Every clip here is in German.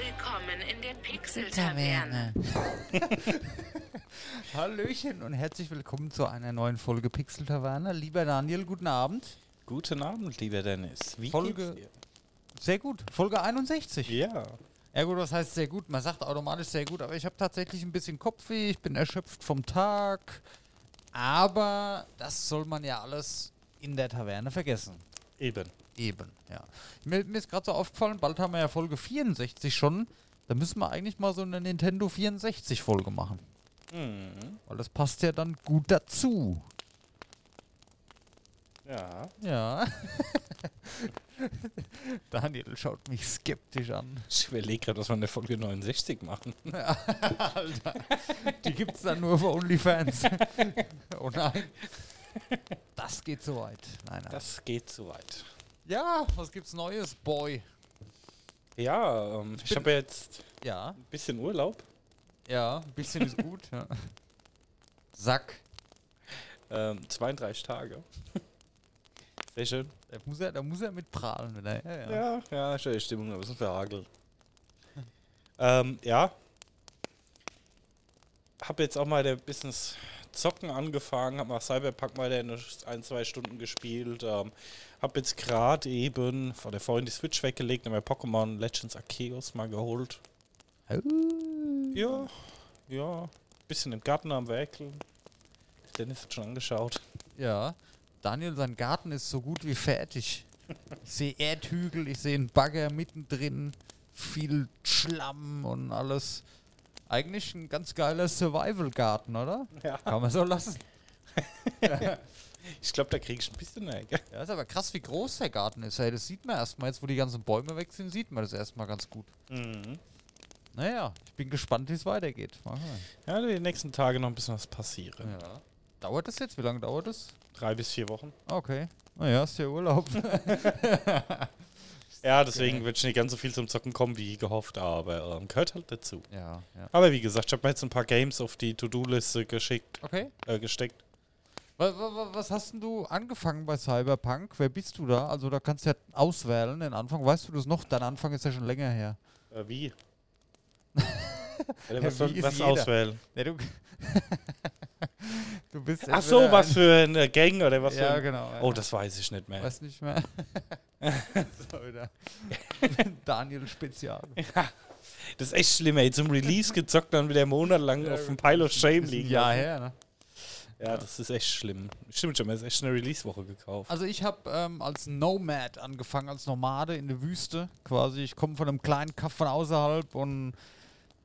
Willkommen in der Pixel-Taverne. Hallöchen und herzlich willkommen zu einer neuen Folge Pixel Taverne. Lieber Daniel, guten Abend. Guten Abend, lieber Dennis. Wie Folge- geht's Sehr gut. Folge 61. dir? Ja. Ja gut, was heißt sehr gut? Man sagt automatisch sehr gut, aber ich habe tatsächlich ein bisschen Kopfweh, ich bin erschöpft vom Tag. Aber das soll man ja alles in der Taverne vergessen. Eben. Eben, ja. Mir, mir ist gerade so aufgefallen, bald haben wir ja Folge 64 schon. Da müssen wir eigentlich mal so eine Nintendo 64 Folge machen. Mhm. Weil das passt ja dann gut dazu. Ja. Ja. Daniel schaut mich skeptisch an. Ich überlege gerade, was wir in der Folge 69 machen. Alter, die gibt's dann nur für OnlyFans. oh nein. Das geht so weit. Nein, nein. Das geht zu weit. Ja, was gibt's Neues, Boy? Ja, ähm, ich bin- habe jetzt Ja, ein bisschen Urlaub. ja, ein bisschen ist gut. Ja. Sack. Ähm, 32 Tage. Sehr schön. Da muss er, da muss er mit prahlen wieder. Ja, ja. Ja, ja, die Stimmung ein bisschen verhagelt. ähm, ja. Habe jetzt auch mal ein bisschen Zocken angefangen, habe mal Cyberpunk mal eine ein, zwei Stunden gespielt. Ähm, habe jetzt gerade eben von der vorhin die Switch weggelegt und mir Pokémon Legends Arceus mal geholt. Ja, ja. Bisschen im Garten am Werkeln. Dennis hat schon angeschaut. Ja. Daniel, sein Garten ist so gut wie fertig. Ich sehe Erdhügel, ich sehe einen Bagger mittendrin, viel Schlamm und alles. Eigentlich ein ganz geiler Survival-Garten, oder? Ja. Kann man so lassen. Ich glaube, da kriege ich ein bisschen Ärger. Ja, ist aber krass, wie groß der Garten ist. Hey, das sieht man erstmal. Jetzt, wo die ganzen Bäume weg sind, sieht man das erstmal ganz gut. Mhm. Naja, ich bin gespannt, wie es weitergeht. Ja, die nächsten Tage noch ein bisschen was passieren. Ja. Dauert das jetzt? Wie lange dauert das? Drei bis vier Wochen. Okay. Naja, ist ja Urlaub. Ja, deswegen wird nicht ganz so viel zum Zocken kommen wie gehofft, aber ähm, gehört halt dazu. ja, ja. Aber wie gesagt, ich habe mir jetzt ein paar Games auf die To-Do-Liste geschickt, Okay. äh, gesteckt. Was, was hast denn du angefangen bei Cyberpunk? Wer bist du da? Also da kannst du ja auswählen den Anfang. Weißt du das noch? Dein Anfang ist ja schon länger her. Äh, wie? ja, Ja, was soll was jeder? auswählen? Ja, du, du bist Ach so, entweder was für eine Gang oder was Ja, für ein genau. ja. Oh, das weiß ich nicht mehr. Weiß nicht mehr. so wieder. Daniel Spezial. Das ist echt schlimm, ey. Zum Release gezockt, dann wieder monatelang auf dem Pile of Shame liegen. Lassen. her, ne? Ja, das ist echt schlimm. Stimmt schon, mir ist echt eine Release-Woche gekauft. Also ich habe ähm, als Nomad angefangen, als Nomade in der Wüste quasi. Ich komme von einem kleinen Kaff von außerhalb und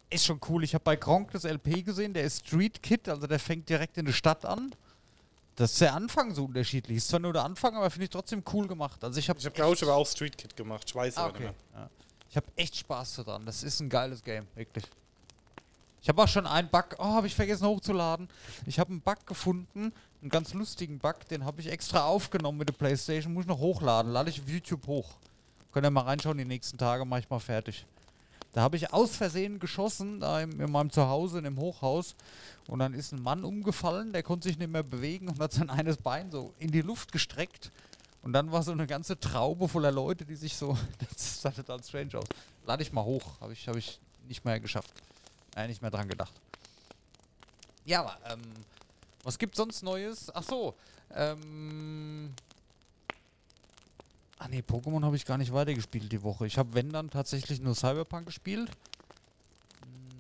ist schon cool. Ich habe bei Gronk das LP gesehen, der ist Street Kid, also der fängt direkt in der Stadt an. Das ist der Anfang so unterschiedlich. Ist zwar nur der Anfang, aber finde ich trotzdem cool gemacht. Also ich habe Ich habe, glaube ich, aber auch Street Kid gemacht. Ich weiß Ah, aber okay. nicht Ja. Ich habe echt Spaß daran. Das ist ein geiles Game, wirklich. Ich habe auch schon einen Bug, oh, habe ich vergessen hochzuladen. Ich habe einen Bug gefunden, einen ganz lustigen Bug, den habe ich extra aufgenommen mit der Playstation, muss ich noch hochladen, lade ich auf YouTube hoch. Könnt ihr mal reinschauen, die nächsten Tage mache ich mal fertig. Da habe ich aus Versehen geschossen, da in, in meinem Zuhause, in dem Hochhaus. Und dann ist ein Mann umgefallen, der konnte sich nicht mehr bewegen und hat sein eines Bein so in die Luft gestreckt. Und dann war so eine ganze Traube voller Leute, die sich so. Das sah total strange aus. Lade ich mal hoch. Habe ich, hab ich nicht mehr geschafft. Äh, nicht mehr dran gedacht. Ja, aber, ähm, was gibt sonst Neues? Ach so, ähm. Ah ne, Pokémon habe ich gar nicht weitergespielt die Woche. Ich habe, wenn dann, tatsächlich nur Cyberpunk gespielt. Hm.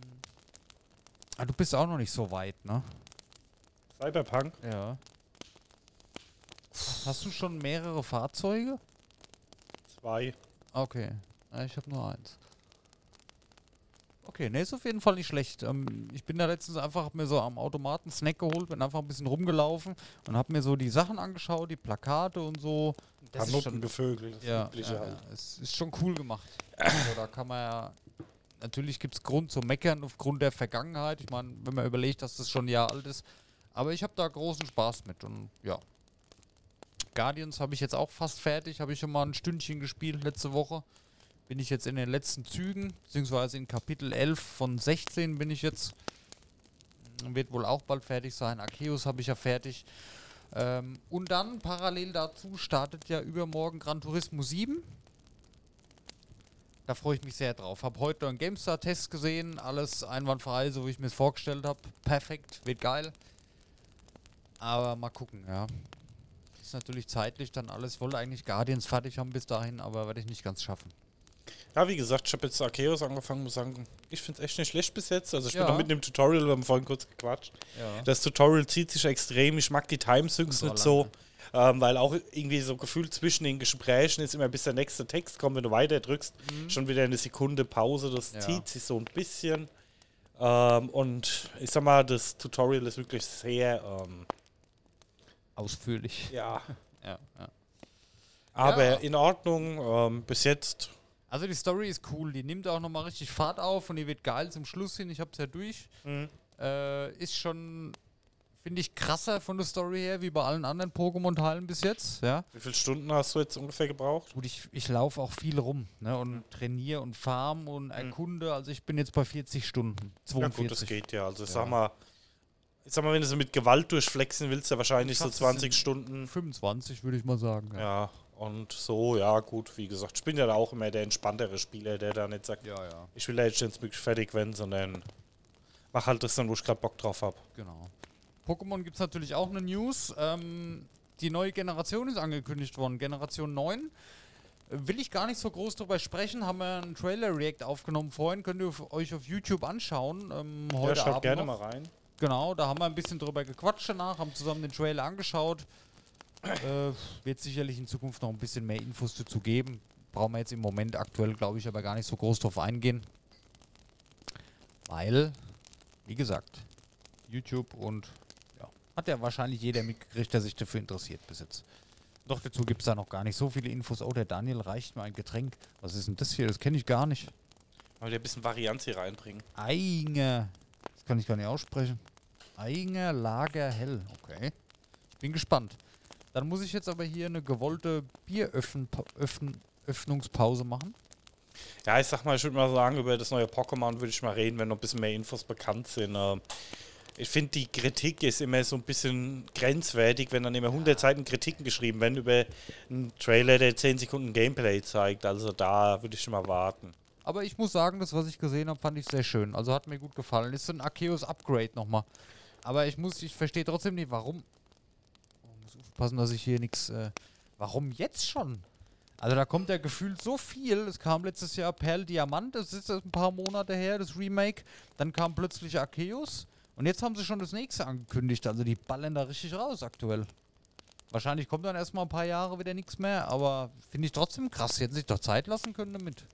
Ah, du bist auch noch nicht so weit, ne? Cyberpunk? Ja. Hast du schon mehrere Fahrzeuge? Zwei. Okay. Ja, ich habe nur eins. Okay, ne, ist auf jeden Fall nicht schlecht. Ähm, ich bin da letztens einfach, mir so am Automaten Snack geholt, bin einfach ein bisschen rumgelaufen und hab mir so die Sachen angeschaut, die Plakate und so. Paar ist schon- gevögelt. Das Ja, Übliche ja, halt. ja, es ist schon cool gemacht. also, da kann man ja. Natürlich gibt es Grund zu meckern aufgrund der Vergangenheit. Ich meine, wenn man überlegt, dass das schon ein Jahr alt ist. Aber ich habe da großen Spaß mit und ja. Guardians habe ich jetzt auch fast fertig. Habe ich schon mal ein Stündchen gespielt letzte Woche. Bin ich jetzt in den letzten Zügen, beziehungsweise in Kapitel 11 von 16 bin ich jetzt. Wird wohl auch bald fertig sein. Arceus habe ich ja fertig. Ähm, und dann parallel dazu startet ja übermorgen Gran Turismo 7. Da freue ich mich sehr drauf. Hab heute einen GameStar-Test gesehen, alles einwandfrei, so wie ich mir es vorgestellt habe. Perfekt, wird geil. Aber mal gucken, ja. Ist natürlich zeitlich dann alles. Ich wollte eigentlich Guardians fertig haben bis dahin, aber werde ich nicht ganz schaffen. Ja, wie gesagt, ich habe jetzt Arceus angefangen, muss sagen, ich finde es echt nicht schlecht bis jetzt. Also ich Ja. bin noch mitten im Tutorial, wir haben vorhin kurz gequatscht. Ja. Das Tutorial zieht sich extrem. Ich mag die Timesyncs nicht so. Ähm, weil auch irgendwie so gefühlt zwischen den Gesprächen ist immer bis der nächste Text kommt, wenn du weiter drückst, schon wieder eine Sekunde Pause. Das Mhm. Ja. zieht sich so ein bisschen. Ähm, und ich sag mal, das Tutorial ist wirklich sehr, ähm, Ausführlich. ja, Ja, ja. aber in Ordnung. Ähm, bis jetzt, Also die Story ist cool, die nimmt auch nochmal richtig Fahrt auf und die wird geil zum Schluss hin. Ich hab's ja durch. Mhm. Äh, ist schon, finde ich, krasser von der Story her, wie bei allen anderen Pokémon-Teilen bis jetzt. Ja. wie viele Stunden hast du jetzt ungefähr gebraucht? Gut, ich, ich laufe auch viel rum ne, und trainiere und farm und erkunde. Also ich bin jetzt bei 40 Stunden. Mhm. Ja 42. gut, das geht ja. Also ich Ja. sag mal, ich sag mal, wenn du so mit Gewalt durchflexen willst, ja wahrscheinlich so schaffst es 20 in- Stunden. 25 würde ich mal sagen. Ja, und so, ja, gut, wie gesagt, ich bin ja da auch immer der entspanntere Spieler, der da nicht sagt, ja, ja, ich will da jetzt schnellstmöglich fertig werden, sondern mach halt das dann, wo ich gerade Bock drauf habe. genau. Pokémon gibt es natürlich auch eine News. Ähm, die neue Generation ist angekündigt worden, Generation 9. Äh, Will ich gar nicht so groß drüber sprechen, haben wir einen Trailer-React aufgenommen vorhin, könnt ihr euch auf YouTube anschauen. Ähm, Ja, heute schaut Abend gerne noch. mal rein. Genau, da haben wir ein bisschen drüber gequatscht danach, haben zusammen den Trailer angeschaut. Äh, wird sicherlich in Zukunft noch ein bisschen mehr Infos dazu geben. Brauchen wir jetzt im Moment aktuell, glaube ich, aber gar nicht so groß drauf eingehen. Weil, wie gesagt, YouTube und ja, hat ja wahrscheinlich jeder mitgekriegt, der sich dafür interessiert bis jetzt. Doch dazu gibt es da noch gar nicht so viele Infos. Oh, der Daniel reicht mir ein Getränk. Was ist denn das hier? Das kenne ich gar nicht. Mal ein bisschen Varianz hier reinbringen. Einger. Das kann ich gar nicht aussprechen. Einger Lager Hell. Okay. Ich bin gespannt. Dann muss ich jetzt aber hier eine gewollte Bieröffnungspause machen. Ja, ich sag mal, ich würde mal sagen, über das neue Pokémon würde ich mal reden, wenn noch ein bisschen mehr Infos bekannt sind. Ähm, Ich finde, die Kritik ist immer so ein bisschen grenzwertig, wenn dann immer 100 Seiten Kritiken geschrieben werden über einen Trailer, der 10 Sekunden Gameplay zeigt. Also da würde ich schon mal warten. Aber ich muss sagen, das, was ich gesehen habe, fand ich sehr schön. Also hat mir gut gefallen. Ist so ein Arceus Upgrade nochmal. Aber ich muss, ich verstehe trotzdem nicht, warum. Aufpassen, dass ich hier nichts. Äh, warum jetzt schon? Also da kommt ja gefühlt so viel. Es kam letztes Jahr Perl Diamant, das ist jetzt ein paar Monate her, das Remake. Dann kam plötzlich Arceus. Und jetzt haben sie schon das nächste angekündigt. Also die ballern da richtig raus aktuell. Wahrscheinlich kommt dann erstmal ein paar Jahre wieder nichts mehr, aber finde ich trotzdem krass. Sie hätten sich doch Zeit lassen können damit.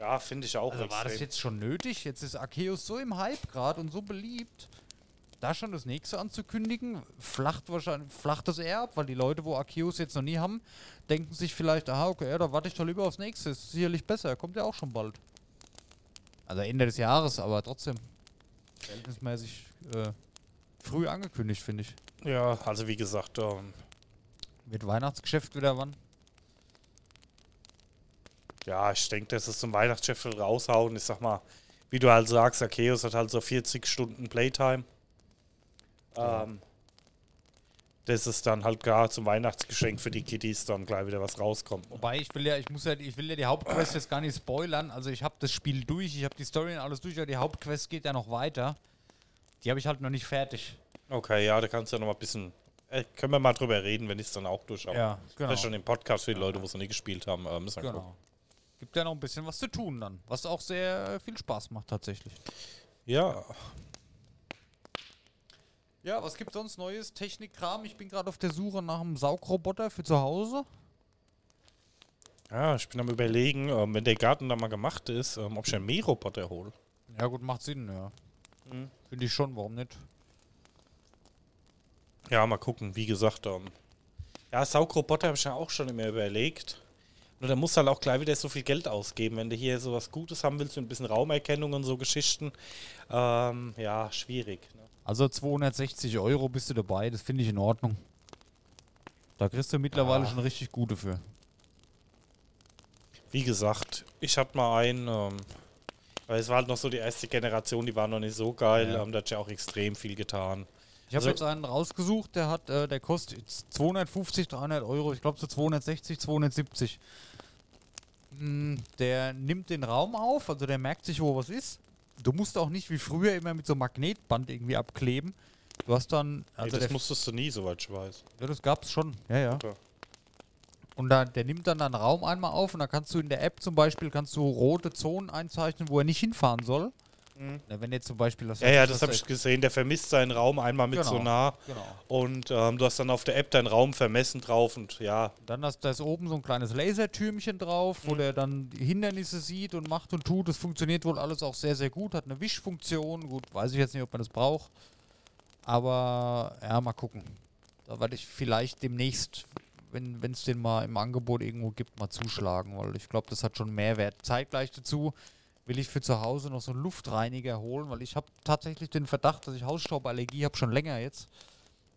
Ja, finde ich auch Also war das extrem. jetzt schon nötig? Jetzt ist Arceus so im Hype gerade und so beliebt. Da schon das nächste anzukündigen, flacht wahrscheinlich, flacht das eher ab, weil die Leute, wo Arceus jetzt noch nie haben, denken sich vielleicht, aha, okay, ja, da warte ich doch lieber aufs nächste. Ist sicherlich besser, kommt ja auch schon bald. Also Ende des Jahres, aber trotzdem. Verhältnismäßig äh, früh angekündigt, finde ich. Ja, also wie gesagt, ähm, Wird Weihnachtsgeschäft wieder wann? ja, ich denke, dass es zum Weihnachtsgeschäft raushauen. Ich sag mal, wie du halt sagst, Arceus hat halt so 40 Stunden Playtime. Ähm, das ist dann halt gar zum Weihnachtsgeschenk für die Kiddies dann gleich wieder was rauskommt. Wobei ich will ja, ich muss ja, ich will ja die Hauptquest jetzt gar nicht spoilern. Also ich habe das Spiel durch, ich habe die Story und alles durch, aber die Hauptquest geht ja noch weiter. Die habe ich halt noch nicht fertig. Okay, ja, da kannst du ja noch mal ein bisschen. Äh, können wir mal drüber reden, wenn ich es dann auch durchschaue. Ja, genau. Vielleicht schon im Podcast für die Leute, wo es noch nie gespielt haben. Äh, müssen wir gucken. Genau. Gibt ja noch ein bisschen was zu tun dann, was auch sehr viel Spaß macht tatsächlich. Ja, Ja, was gibt sonst Neues? Technikkram. Ich bin gerade auf der Suche nach einem Saugroboter für zu Hause. ja, ich bin am überlegen, ähm, wenn der Garten da mal gemacht ist, ähm, ob ich einen Mähroboter hole. Ja gut, macht Sinn, ja. Mhm. Finde ich schon, warum nicht? Ja, mal gucken, wie gesagt. Ähm, ja, Saugroboter habe ich ja auch schon immer überlegt. Nur da musst du halt auch gleich wieder so viel Geld ausgeben, wenn du hier so was Gutes haben willst, mit ein bisschen Raumerkennung und so Geschichten. Ähm, ja, schwierig. Ne? Also 260 Euro bist du dabei, das finde ich in Ordnung. Da kriegst du mittlerweile Ah. schon richtig gute für. Wie gesagt, ich hatte mal einen, ähm, weil es war halt noch so die erste Generation, die war noch nicht so geil, Ja. ähm, da hat ja auch extrem viel getan. Ich habe Also- jetzt einen rausgesucht, der hat, äh, der kostet jetzt 250, 300 Euro, ich glaube so 260, 270. mh, der nimmt den Raum auf, also der merkt sich, wo was ist. Du musst auch nicht wie früher immer mit so einem Magnetband irgendwie abkleben. Du hast dann, also nee, das musstest du nie, soweit ich weiß. ja, das gab's schon, ja, ja. Ja. Und da, der nimmt dann einen Raum einmal auf und da kannst du in der App zum Beispiel kannst du rote Zonen einzeichnen, wo er nicht hinfahren soll. Na, wenn jetzt zum Beispiel das Ja, ja, das habe ich gesehen. Der vermisst seinen Raum einmal mit Genau. Sonar. Genau. Und ähm, du hast dann auf der App deinen Raum vermessen drauf und ja, Dann hast da ist oben so ein kleines Lasertürmchen drauf, Mhm. wo der dann die Hindernisse sieht und macht und tut. Das funktioniert wohl alles auch sehr, sehr gut. Hat eine Wischfunktion. Gut, weiß ich jetzt nicht, ob man das braucht. Aber ja, mal gucken. Da werde ich vielleicht demnächst, wenn es den mal im Angebot irgendwo gibt, mal zuschlagen, weil ich glaube, das hat schon Mehrwert. Zeitgleich dazu will ich für zu Hause noch so einen Luftreiniger holen, weil ich habe tatsächlich den Verdacht, dass ich Hausstauballergie habe, schon länger jetzt.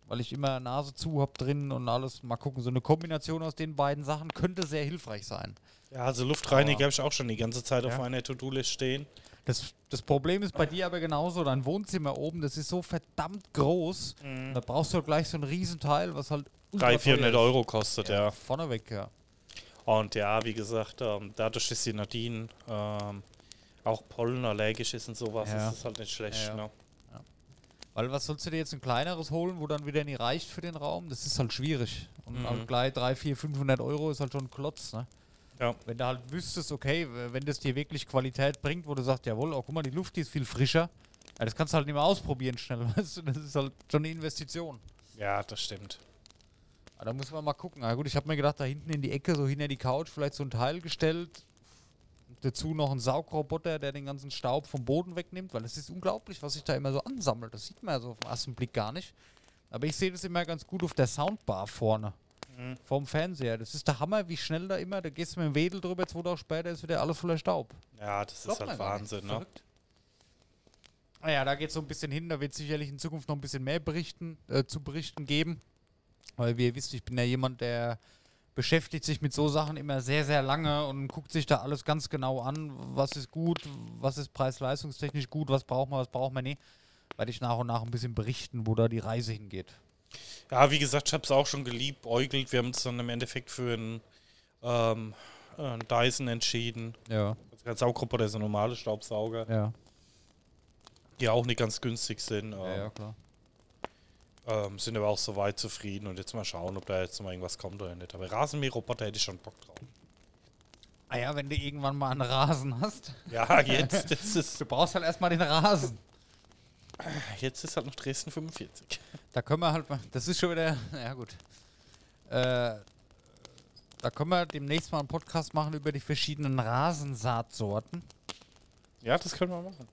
Weil ich immer Nase zu habe drin und alles. Mal gucken, so eine Kombination aus den beiden Sachen könnte sehr hilfreich sein. ja also Luftreiniger habe ich auch schon die ganze Zeit auf Ja. meiner To-Do-List stehen. Das, das Problem ist bei dir aber genauso, dein Wohnzimmer oben, das ist so verdammt groß. Da brauchst du gleich so ein Riesenteil, was halt ultra 300, 400 teuer ist. Euro kostet, ja. Vorneweg, ja. Und ja, wie gesagt, ähm, dadurch, dass die Nadine ähm, auch pollenallergisch ist und sowas, Ja. ist es halt nicht schlecht. Ja, ja. Ne? Weil was sollst du dir jetzt ein kleineres holen, wo dann wieder nie reicht für den Raum? Das ist halt schwierig. Und Mhm. halt gleich 3, 4, 500 Euro ist halt schon ein Klotz, ne? Ja. Wenn du halt wüsstest, okay, wenn das dir wirklich Qualität bringt, wo du sagst, jawohl, oh, guck mal, die Luft die ist viel frischer. Ja, das kannst du halt nicht mehr ausprobieren schnell, weißt du? Das ist halt schon eine Investition. ja, das stimmt. Aber da muss man mal gucken. Na gut, ich habe mir gedacht, da hinten in die Ecke, so hinter die Couch, vielleicht so ein Teil gestellt. Dazu noch ein Saugroboter, der den ganzen Staub vom Boden wegnimmt, weil es ist unglaublich, was sich da immer so ansammelt. Das sieht man ja so auf den ersten Blick gar nicht. Aber ich sehe das immer ganz gut auf der Soundbar vorne. Mhm. Vorm Fernseher. Das ist der Hammer, wie schnell da immer, da gehst du mit dem Wedel drüber, zwei Tage später ist wieder alles voller Staub. Ja, das Glaubt ist halt. Wahnsinn. Ne? Verrückt. Naja, da geht es so ein bisschen hin, da wird es sicherlich in Zukunft noch ein bisschen mehr berichten, äh, zu berichten geben. Weil wie ihr wisst, ich bin ja jemand, der beschäftigt sich mit so Sachen immer sehr, sehr lange und guckt sich da alles ganz genau an, was ist gut, was ist preis-leistungstechnisch gut, was braucht man, was braucht man nicht. Werde ich nach und nach ein bisschen berichten, wo da die Reise hingeht. Ja, wie gesagt, ich habe es auch schon geliebäugelt. Wir haben uns dann im Endeffekt für einen, ähm, einen Dyson entschieden. Ja, Also kein Saugroboter, ist ein normale Staubsauger, ja. die auch nicht ganz günstig sind. Ja, Ähm, ja, klar. Ähm, sind aber auch soweit zufrieden und jetzt mal schauen, ob da jetzt noch mal irgendwas kommt oder nicht. Aber Rasenmäherroboter hätte ich schon Bock drauf. Ah ja, wenn du irgendwann mal einen Rasen hast. Ja, jetzt, das ist, Du brauchst halt erstmal den Rasen. jetzt ist halt noch Dresden 45. Da können wir halt mal, das ist schon wieder, ja gut. Äh, da können wir demnächst mal einen Podcast machen über die verschiedenen Rasensaatsorten. Ja, das können wir machen.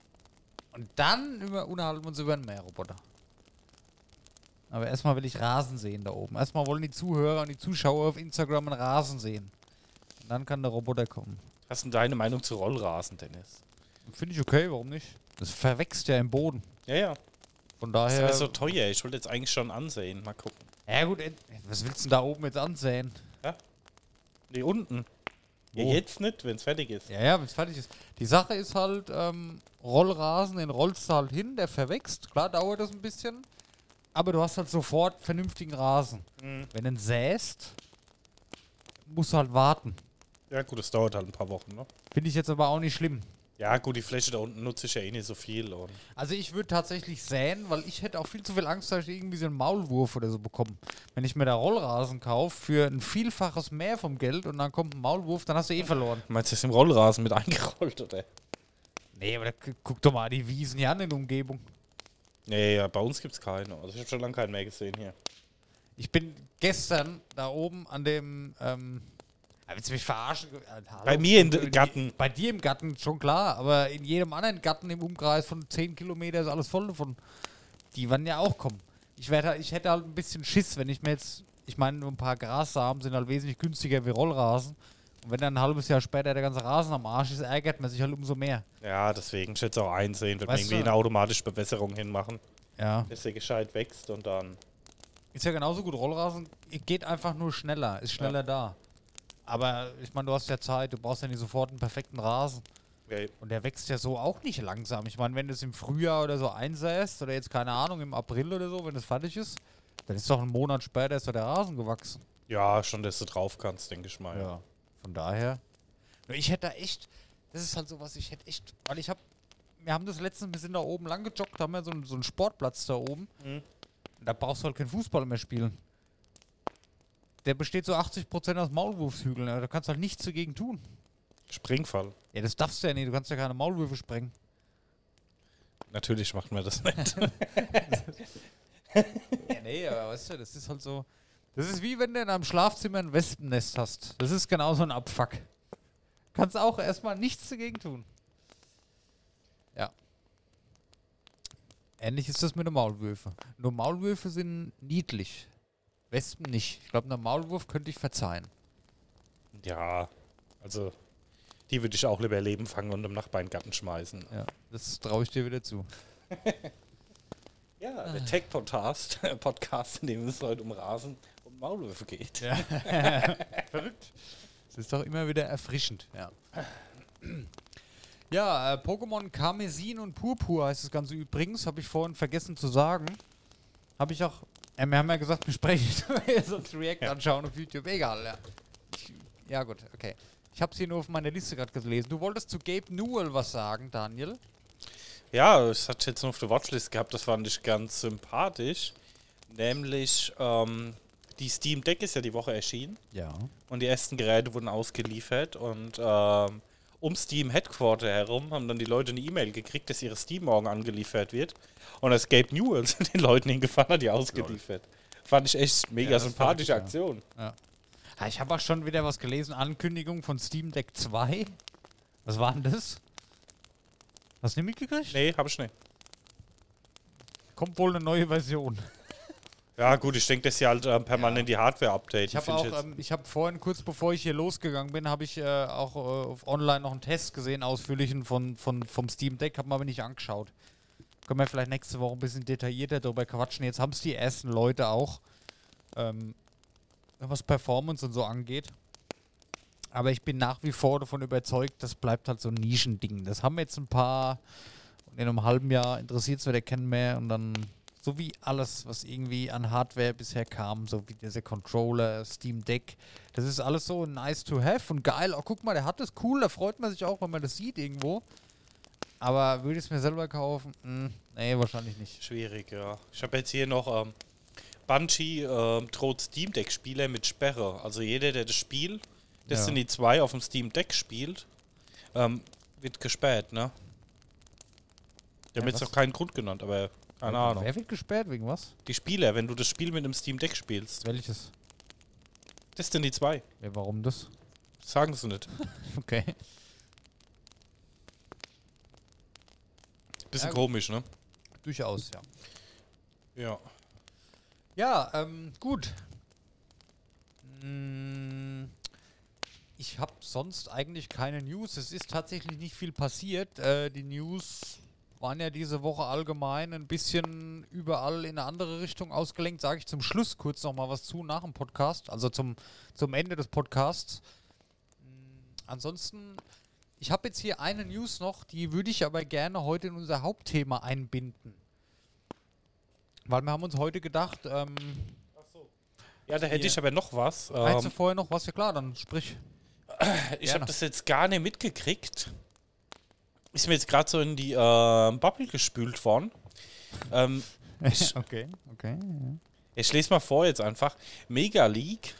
Und dann über, unterhalten wir uns über einen Mähroboter. Aber erstmal will ich Rasen sehen da oben. Erstmal wollen die Zuhörer und die Zuschauer auf Instagram einen Rasen sehen. Und dann kann der Roboter kommen. Was ist denn deine Meinung zu Rollrasen, Dennis? Finde ich okay, warum nicht? Das verwächst ja im Boden. Ja, ja. Von Das daher. wäre so teuer. Ich wollte jetzt eigentlich schon ansehen. Mal gucken. ja gut, äh, was willst du denn da oben jetzt ansehen? Nee, unten. Ja, jetzt nicht, wenn es fertig ist. Ja, ja, wenn es fertig ist. Die Sache ist halt, ähm, Rollrasen, den rollst du halt hin, der verwächst. Klar dauert das ein bisschen, aber du hast halt sofort vernünftigen Rasen. Mhm. Wenn du ihn säst, musst du halt warten. Ja, gut, das dauert halt ein paar Wochen, ne? Finde ich jetzt aber auch nicht schlimm. Ja, gut, die Fläche da unten nutze ich ja eh nicht so viel. Also ich würde tatsächlich säen, weil ich hätte auch viel zu viel Angst, dass ich irgendwie so einen Maulwurf oder so bekomme. Wenn ich mir da Rollrasen kaufe für ein Vielfaches mehr vom Geld und dann kommt ein Maulwurf, dann hast du eh verloren. meinst du, ist im Rollrasen mit eingerollt, oder? Nee, aber da, gu- guck doch mal die Wiesen hier an in der Umgebung. Nee, ja, bei uns gibt es keine. Also ich habe schon lange keinen mehr gesehen hier. Ich bin gestern da oben an dem. Ähm, willst du mich verarschen? Äh, hallo? Bei mir den Garten. Bei dir im Garten schon klar, aber in jedem anderen Garten im Umkreis von 10 Kilometer ist alles voll davon. Die werden ja auch kommen. Ich, werd, halt- ich hätte halt ein bisschen Schiss, wenn ich mir jetzt. Ich meine, nur ein paar Grassamen sind halt wesentlich günstiger wie Rollrasen. Und wenn dann ein halbes Jahr später der ganze Rasen am Arsch ist, ärgert man sich halt umso mehr. Ja, deswegen, ich es auch einsehen, wenn wir Weißt irgendwie du- eine automatische Bewässerung hinmachen, Ja. dass der gescheit wächst und dann. Ist ja genauso gut. Rollrasen geht einfach nur schneller, ist schneller da. Aber ich meine, du hast ja Zeit, du brauchst ja nicht sofort einen perfekten Rasen. Okay. Und der wächst ja so auch nicht langsam. Ich meine, wenn du es im Frühjahr oder so einsäst, oder jetzt keine Ahnung, im April oder so, wenn es fertig ist, dann ist doch ein Monat später ist doch der Rasen gewachsen. Ja, schon, dass du drauf kannst, denke ich mal. Ja. Von daher. Nur ich hätte da echt, das ist halt so was, ich hätte echt, weil ich habe, wir haben das letztens, wir sind da oben lang gejoggt, haben ja so, einen- so einen Sportplatz da oben. Mhm. Da brauchst du halt keinen Fußball mehr spielen. Der besteht so 80% aus Maulwurfshügeln, da kannst du halt nichts dagegen tun. Springfall. Ja, das darfst du ja nicht, du kannst ja keine Maulwürfe sprengen. Natürlich macht man das nicht. Ja, nee, aber weißt du, das ist halt so. Das ist wie wenn du in einem Schlafzimmer ein Wespennest hast. Das ist genauso ein Abfuck. Kannst auch erstmal nichts dagegen tun. Ja. Ähnlich ist das mit den Maulwürfen. Nur Maulwürfe sind niedlich. Wespen nicht. Ich glaube, einen Maulwurf könnte ich verzeihen. ja, also die würde ich auch lieber Leben fangen und im Nachbarn Garten schmeißen. Ja, das traue ich dir wieder zu. Ja, der Tech-Podcast, Podcast, in dem es heute um Rasen Maulwürfe geht. Ja. Verrückt. Das ist doch immer wieder erfrischend. Ja, ja äh, Pokémon Karmesin und Purpur heißt das Ganze übrigens. Habe ich vorhin vergessen zu sagen. Habe ich auch. Äh, wir haben ja gesagt, wir sprechen sonst React Ja. anschauen auf YouTube. Egal, ja. Ich, ja, gut, okay. Ich habe es hier nur auf meiner Liste gerade gelesen. Du wolltest zu Gabe Newell was sagen, Daniel. Ja, hatte ich jetzt nur auf der Watchlist gehabt, das fand ich ganz sympathisch. Nämlich, ähm, die Steam Deck ist ja die Woche erschienen Ja. und die ersten Geräte wurden ausgeliefert und ähm, um Steam Headquarter herum haben dann die Leute eine E-Mail gekriegt, dass ihre Steam morgen angeliefert wird. Und das Gabe Newell sind den Leuten hingefahren, hat die ausgeliefert. Fand ich echt mega Ja, sympathische ja. Aktion. Ja, ich habe auch schon wieder was gelesen. Ankündigung von Steam Deck 2. Was war denn das? Hast du nicht mitgekriegt? Nee, hab ich nicht. Kommt wohl eine neue Version. Ja, gut, ich denke, dass sie halt ähm, permanent die Hardware updaten. Ich habe auch, ähm, ich habe vorhin, kurz bevor ich hier losgegangen bin, habe ich äh, auch äh, online noch einen Test gesehen, ausführlichen von, von, vom Steam Deck, habe mir aber nicht angeschaut. Können wir vielleicht nächste Woche ein bisschen detaillierter darüber quatschen. Jetzt haben es die ersten Leute auch, ähm, was Performance und so angeht. Aber ich bin nach wie vor davon überzeugt, das bleibt halt so ein Nischending. Das haben jetzt ein paar, und in einem halben Jahr interessiert es wieder kennen mehr und dann, so wie alles, was irgendwie an Hardware bisher kam, so wie dieser Controller, Steam Deck, das ist alles so nice to have und geil. Oh, guck mal, der hat das cool, da freut man sich auch, wenn man das sieht irgendwo. Aber würde ich es mir selber kaufen? Hm, nee, wahrscheinlich nicht. Schwierig, ja. Ich habe jetzt hier noch ähm, Bungie ähm, droht Steam Deck Spieler mit Sperre. Also jeder, der das Spiel Destiny 2 auf dem Steam Deck spielt, ähm, wird gesperrt, ne? Haben Ja, jetzt was? noch keinen Grund genannt, aber keine Ahnung. Wer wird gesperrt wegen was? Die Spieler, wenn du das Spiel mit einem Steam Deck spielst. Welches? Destiny 2. Ja, warum das? Sagen sie nicht. Okay. Bisschen Ja, komisch, ne? Durchaus, ja. Ja. Ja, ähm, gut. Mm, Ich habe sonst eigentlich keine News. Es ist tatsächlich nicht viel passiert. Äh, die News waren ja diese Woche allgemein ein bisschen überall in eine andere Richtung ausgelenkt. Sage ich zum Schluss kurz noch mal was zu nach dem Podcast, also zum, zum Ende des Podcasts. Mm, Ansonsten, ich habe jetzt hier eine News noch, die würde ich aber gerne heute in unser Hauptthema einbinden. Weil wir haben uns heute gedacht, ähm, Ja, da hätte ich aber noch was. Meinst du Ähm, vorher noch was? Ja klar, dann sprich. ich habe das jetzt gar nicht mitgekriegt. Ist mir jetzt gerade so in die äh, Bubble gespült worden. Ähm, okay, okay. ich lese mal vor jetzt einfach. Mega League.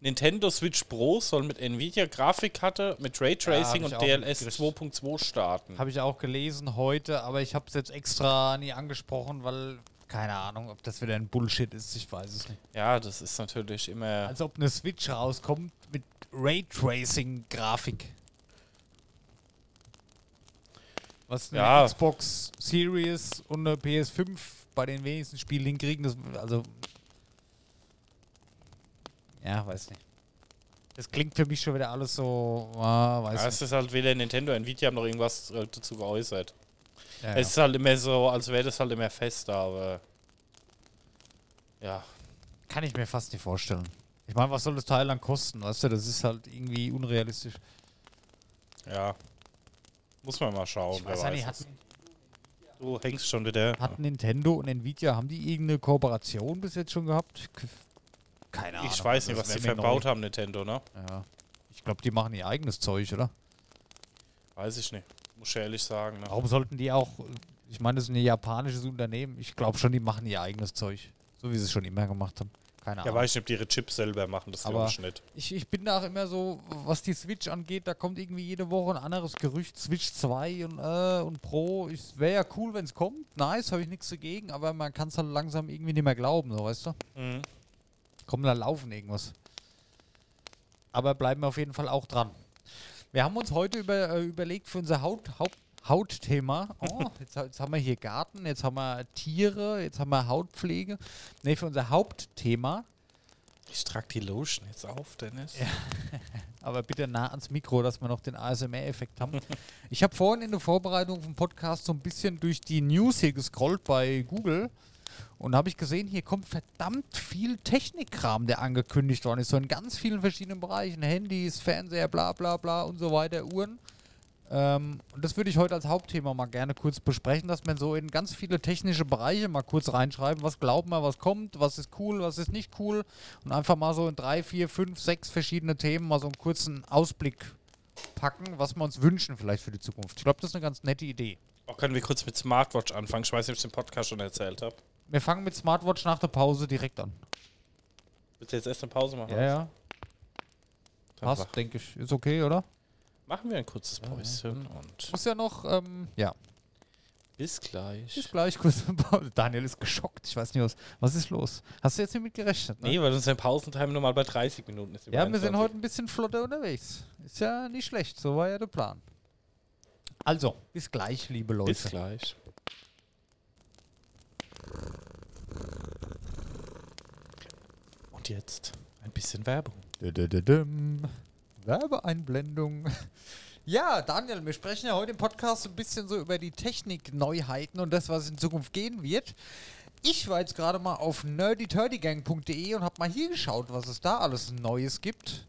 Nintendo Switch Pro soll mit Nvidia Grafikkarte, mit Raytracing ich und DLS mitgekriegt. 2.2 starten. Habe ich auch gelesen heute, aber ich habe es jetzt extra nie angesprochen, weil keine Ahnung, ob das wieder ein Bullshit ist. Ich weiß es nicht. Ja, das ist natürlich immer. Als ob eine Switch rauskommt mit Raytracing-Grafik. Was eine Ja. Xbox Series und eine PS5 bei den wenigsten Spielen hinkriegen, das, also. Ja, weiß nicht. Das klingt für mich schon wieder alles so, ah, weiß Ja, nicht. es ist halt weder Nintendo, Nvidia haben noch irgendwas äh, dazu geäußert. Ja, Es ist halt immer so, als wäre das halt immer fester, aber. Ja. Kann ich mir fast nicht vorstellen. Ich meine, was soll das Teil dann kosten? Weißt du, das ist halt irgendwie unrealistisch. Ja. Muss man mal schauen. Ich wer weiß nicht, weiß hat, es. Du hängst schon wieder. hat Nintendo und Nvidia, haben die irgendeine Kooperation bis jetzt schon gehabt? Keine Ahnung. ich weiß nicht, was sie verbaut haben, Nintendo, ne? Ja. Ich glaube, die machen ihr eigenes Zeug, oder? Weiß ich nicht. Muss ich ehrlich sagen. Ne? Warum sollten die auch, ich meine, das ist ein japanisches Unternehmen, ich glaube schon, die machen ihr eigenes Zeug. So wie sie es schon immer gemacht haben. Keine Ja, Ahnung. weiß ich nicht, ob die ihre Chips selber machen. Das glaube ich nicht. Ich, ich bin da auch immer so, was die Switch angeht, da kommt irgendwie jede Woche ein anderes Gerücht, Switch 2 und, äh, und Pro. Wäre ja cool, wenn es kommt. Nice, habe ich nichts dagegen, aber man kann es halt langsam irgendwie nicht mehr glauben, so weißt du? Mhm. Kommen da laufen irgendwas. Aber bleiben wir auf jeden Fall auch dran. Wir haben uns heute über, äh, überlegt für unser Haut, Haupt, Hautthema. Oh, jetzt, jetzt haben wir hier Garten, jetzt haben wir Tiere, jetzt haben wir Hautpflege. Ne, für unser Hauptthema Ich trage die Lotion jetzt auf, Dennis. Aber bitte nah ans Mikro, dass wir noch den ASMR-Effekt haben. Ich habe vorhin in der Vorbereitung vom Podcast so ein bisschen durch die News hier gescrollt bei Google und habe ich gesehen, hier kommt verdammt viel Technikkram, der angekündigt worden ist. So in ganz vielen verschiedenen Bereichen. Handys, Fernseher, bla bla bla und so weiter, Uhren. Ähm, und das würde ich heute als Hauptthema mal gerne kurz besprechen, dass man so in ganz viele technische Bereiche mal kurz reinschreiben, was glauben wir, was kommt, was ist cool, was ist nicht cool und einfach mal so in drei, vier, fünf, sechs verschiedene Themen mal so einen kurzen Ausblick packen, was wir uns wünschen vielleicht für die Zukunft. Ich glaube, das ist eine ganz nette Idee. Auch können wir kurz mit Smartwatch anfangen. Ich weiß nicht, ob ich im Podcast schon erzählt habe. Wir fangen mit Smartwatch nach der Pause direkt an. Willst du jetzt erst eine Pause machen? Ja, ja, passt, denke ich. Ist okay, oder? Machen wir ein kurzes Päuschen und Muss ja noch, ähm, ja. bis gleich. Bis gleich, kurze Pause. Daniel ist geschockt. Ich weiß nicht, was, was ist los? Hast du jetzt nicht mit gerechnet? Ne? Nee, weil unser Pausentime normal bei 30 Minuten ist. Ja, wir sind heute ein bisschen flotter unterwegs. Ist ja nicht schlecht, so war ja der Plan. Also, bis gleich, liebe Leute. Bis gleich. Und jetzt ein bisschen Werbung. Dü-dü-dü-düm. Werbeeinblendung. Ja, Daniel, wir sprechen ja heute im Podcast ein bisschen so über die Technikneuheiten und das, was in Zukunft gehen wird. Ich war jetzt gerade mal auf nerdyturdygang.de und habe mal hier geschaut, was es da alles Neues gibt.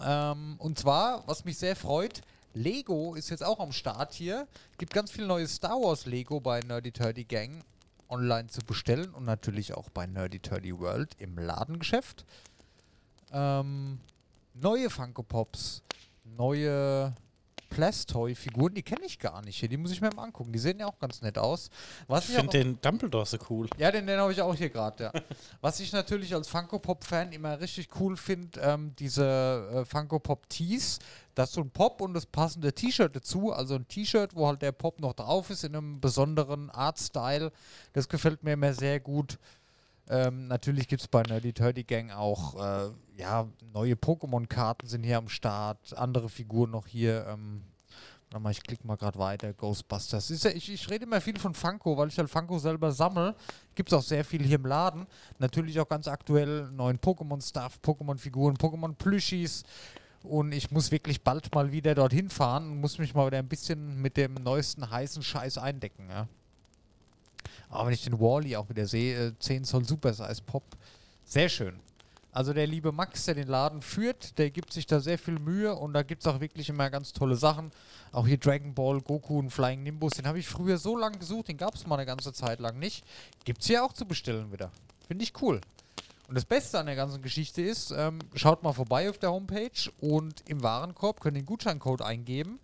Ähm, und zwar, was mich sehr freut, Lego ist jetzt auch am Start hier. Gibt ganz viel neues Star Wars Lego bei Nerdy Turdy Gang online zu bestellen und natürlich auch bei Nerdy Turdy World im Ladengeschäft. Ähm, neue Funko Pops, neue Plastoy-Figuren, die kenne ich gar nicht hier. Die muss ich mir mal angucken. Die sehen ja auch ganz nett aus. Was Ich finde den Dumbledore so cool. ja, den, den habe ich auch hier gerade, ja. Was ich natürlich als Funko Pop-Fan immer richtig cool finde, ähm, diese äh, Funko Pop Tees. Da ist so ein Pop und das passende T-Shirt dazu. Also ein T-Shirt, wo halt der Pop noch drauf ist, in einem besonderen Art-Style. Das gefällt mir immer sehr gut. Ähm, natürlich gibt es bei Nerdy Turdy Gang auch äh, ja, neue Pokémon-Karten sind hier am Start, andere Figuren noch hier. Ähm, ich klicke mal gerade weiter. Ghostbusters. Ja, ich, ich rede immer viel von Funko, weil ich halt Funko selber sammle. Gibt es auch sehr viel hier im Laden. Natürlich auch ganz aktuell neuen Pokémon-Stuff, Pokémon-Figuren, Pokémon-Plüschis. Und ich muss wirklich bald mal wieder dorthin fahren und muss mich mal wieder ein bisschen mit dem neuesten heißen Scheiß eindecken. Ja. Aber wenn ich den Wally auch wieder sehe, äh, 10 Zoll Super Size Pop, sehr schön. Also der liebe Max, der den Laden führt, der gibt sich da sehr viel Mühe und da gibt es auch wirklich immer ganz tolle Sachen. Auch hier Dragon Ball, Goku und Flying Nimbus, den habe ich früher so lange gesucht, den gab es mal eine ganze Zeit lang nicht. Gibt es hier auch zu bestellen wieder. Finde ich cool. Und das Beste an der ganzen Geschichte ist, ähm, schaut mal vorbei auf der Homepage und im Warenkorb könnt ihr den Gutscheincode eingeben.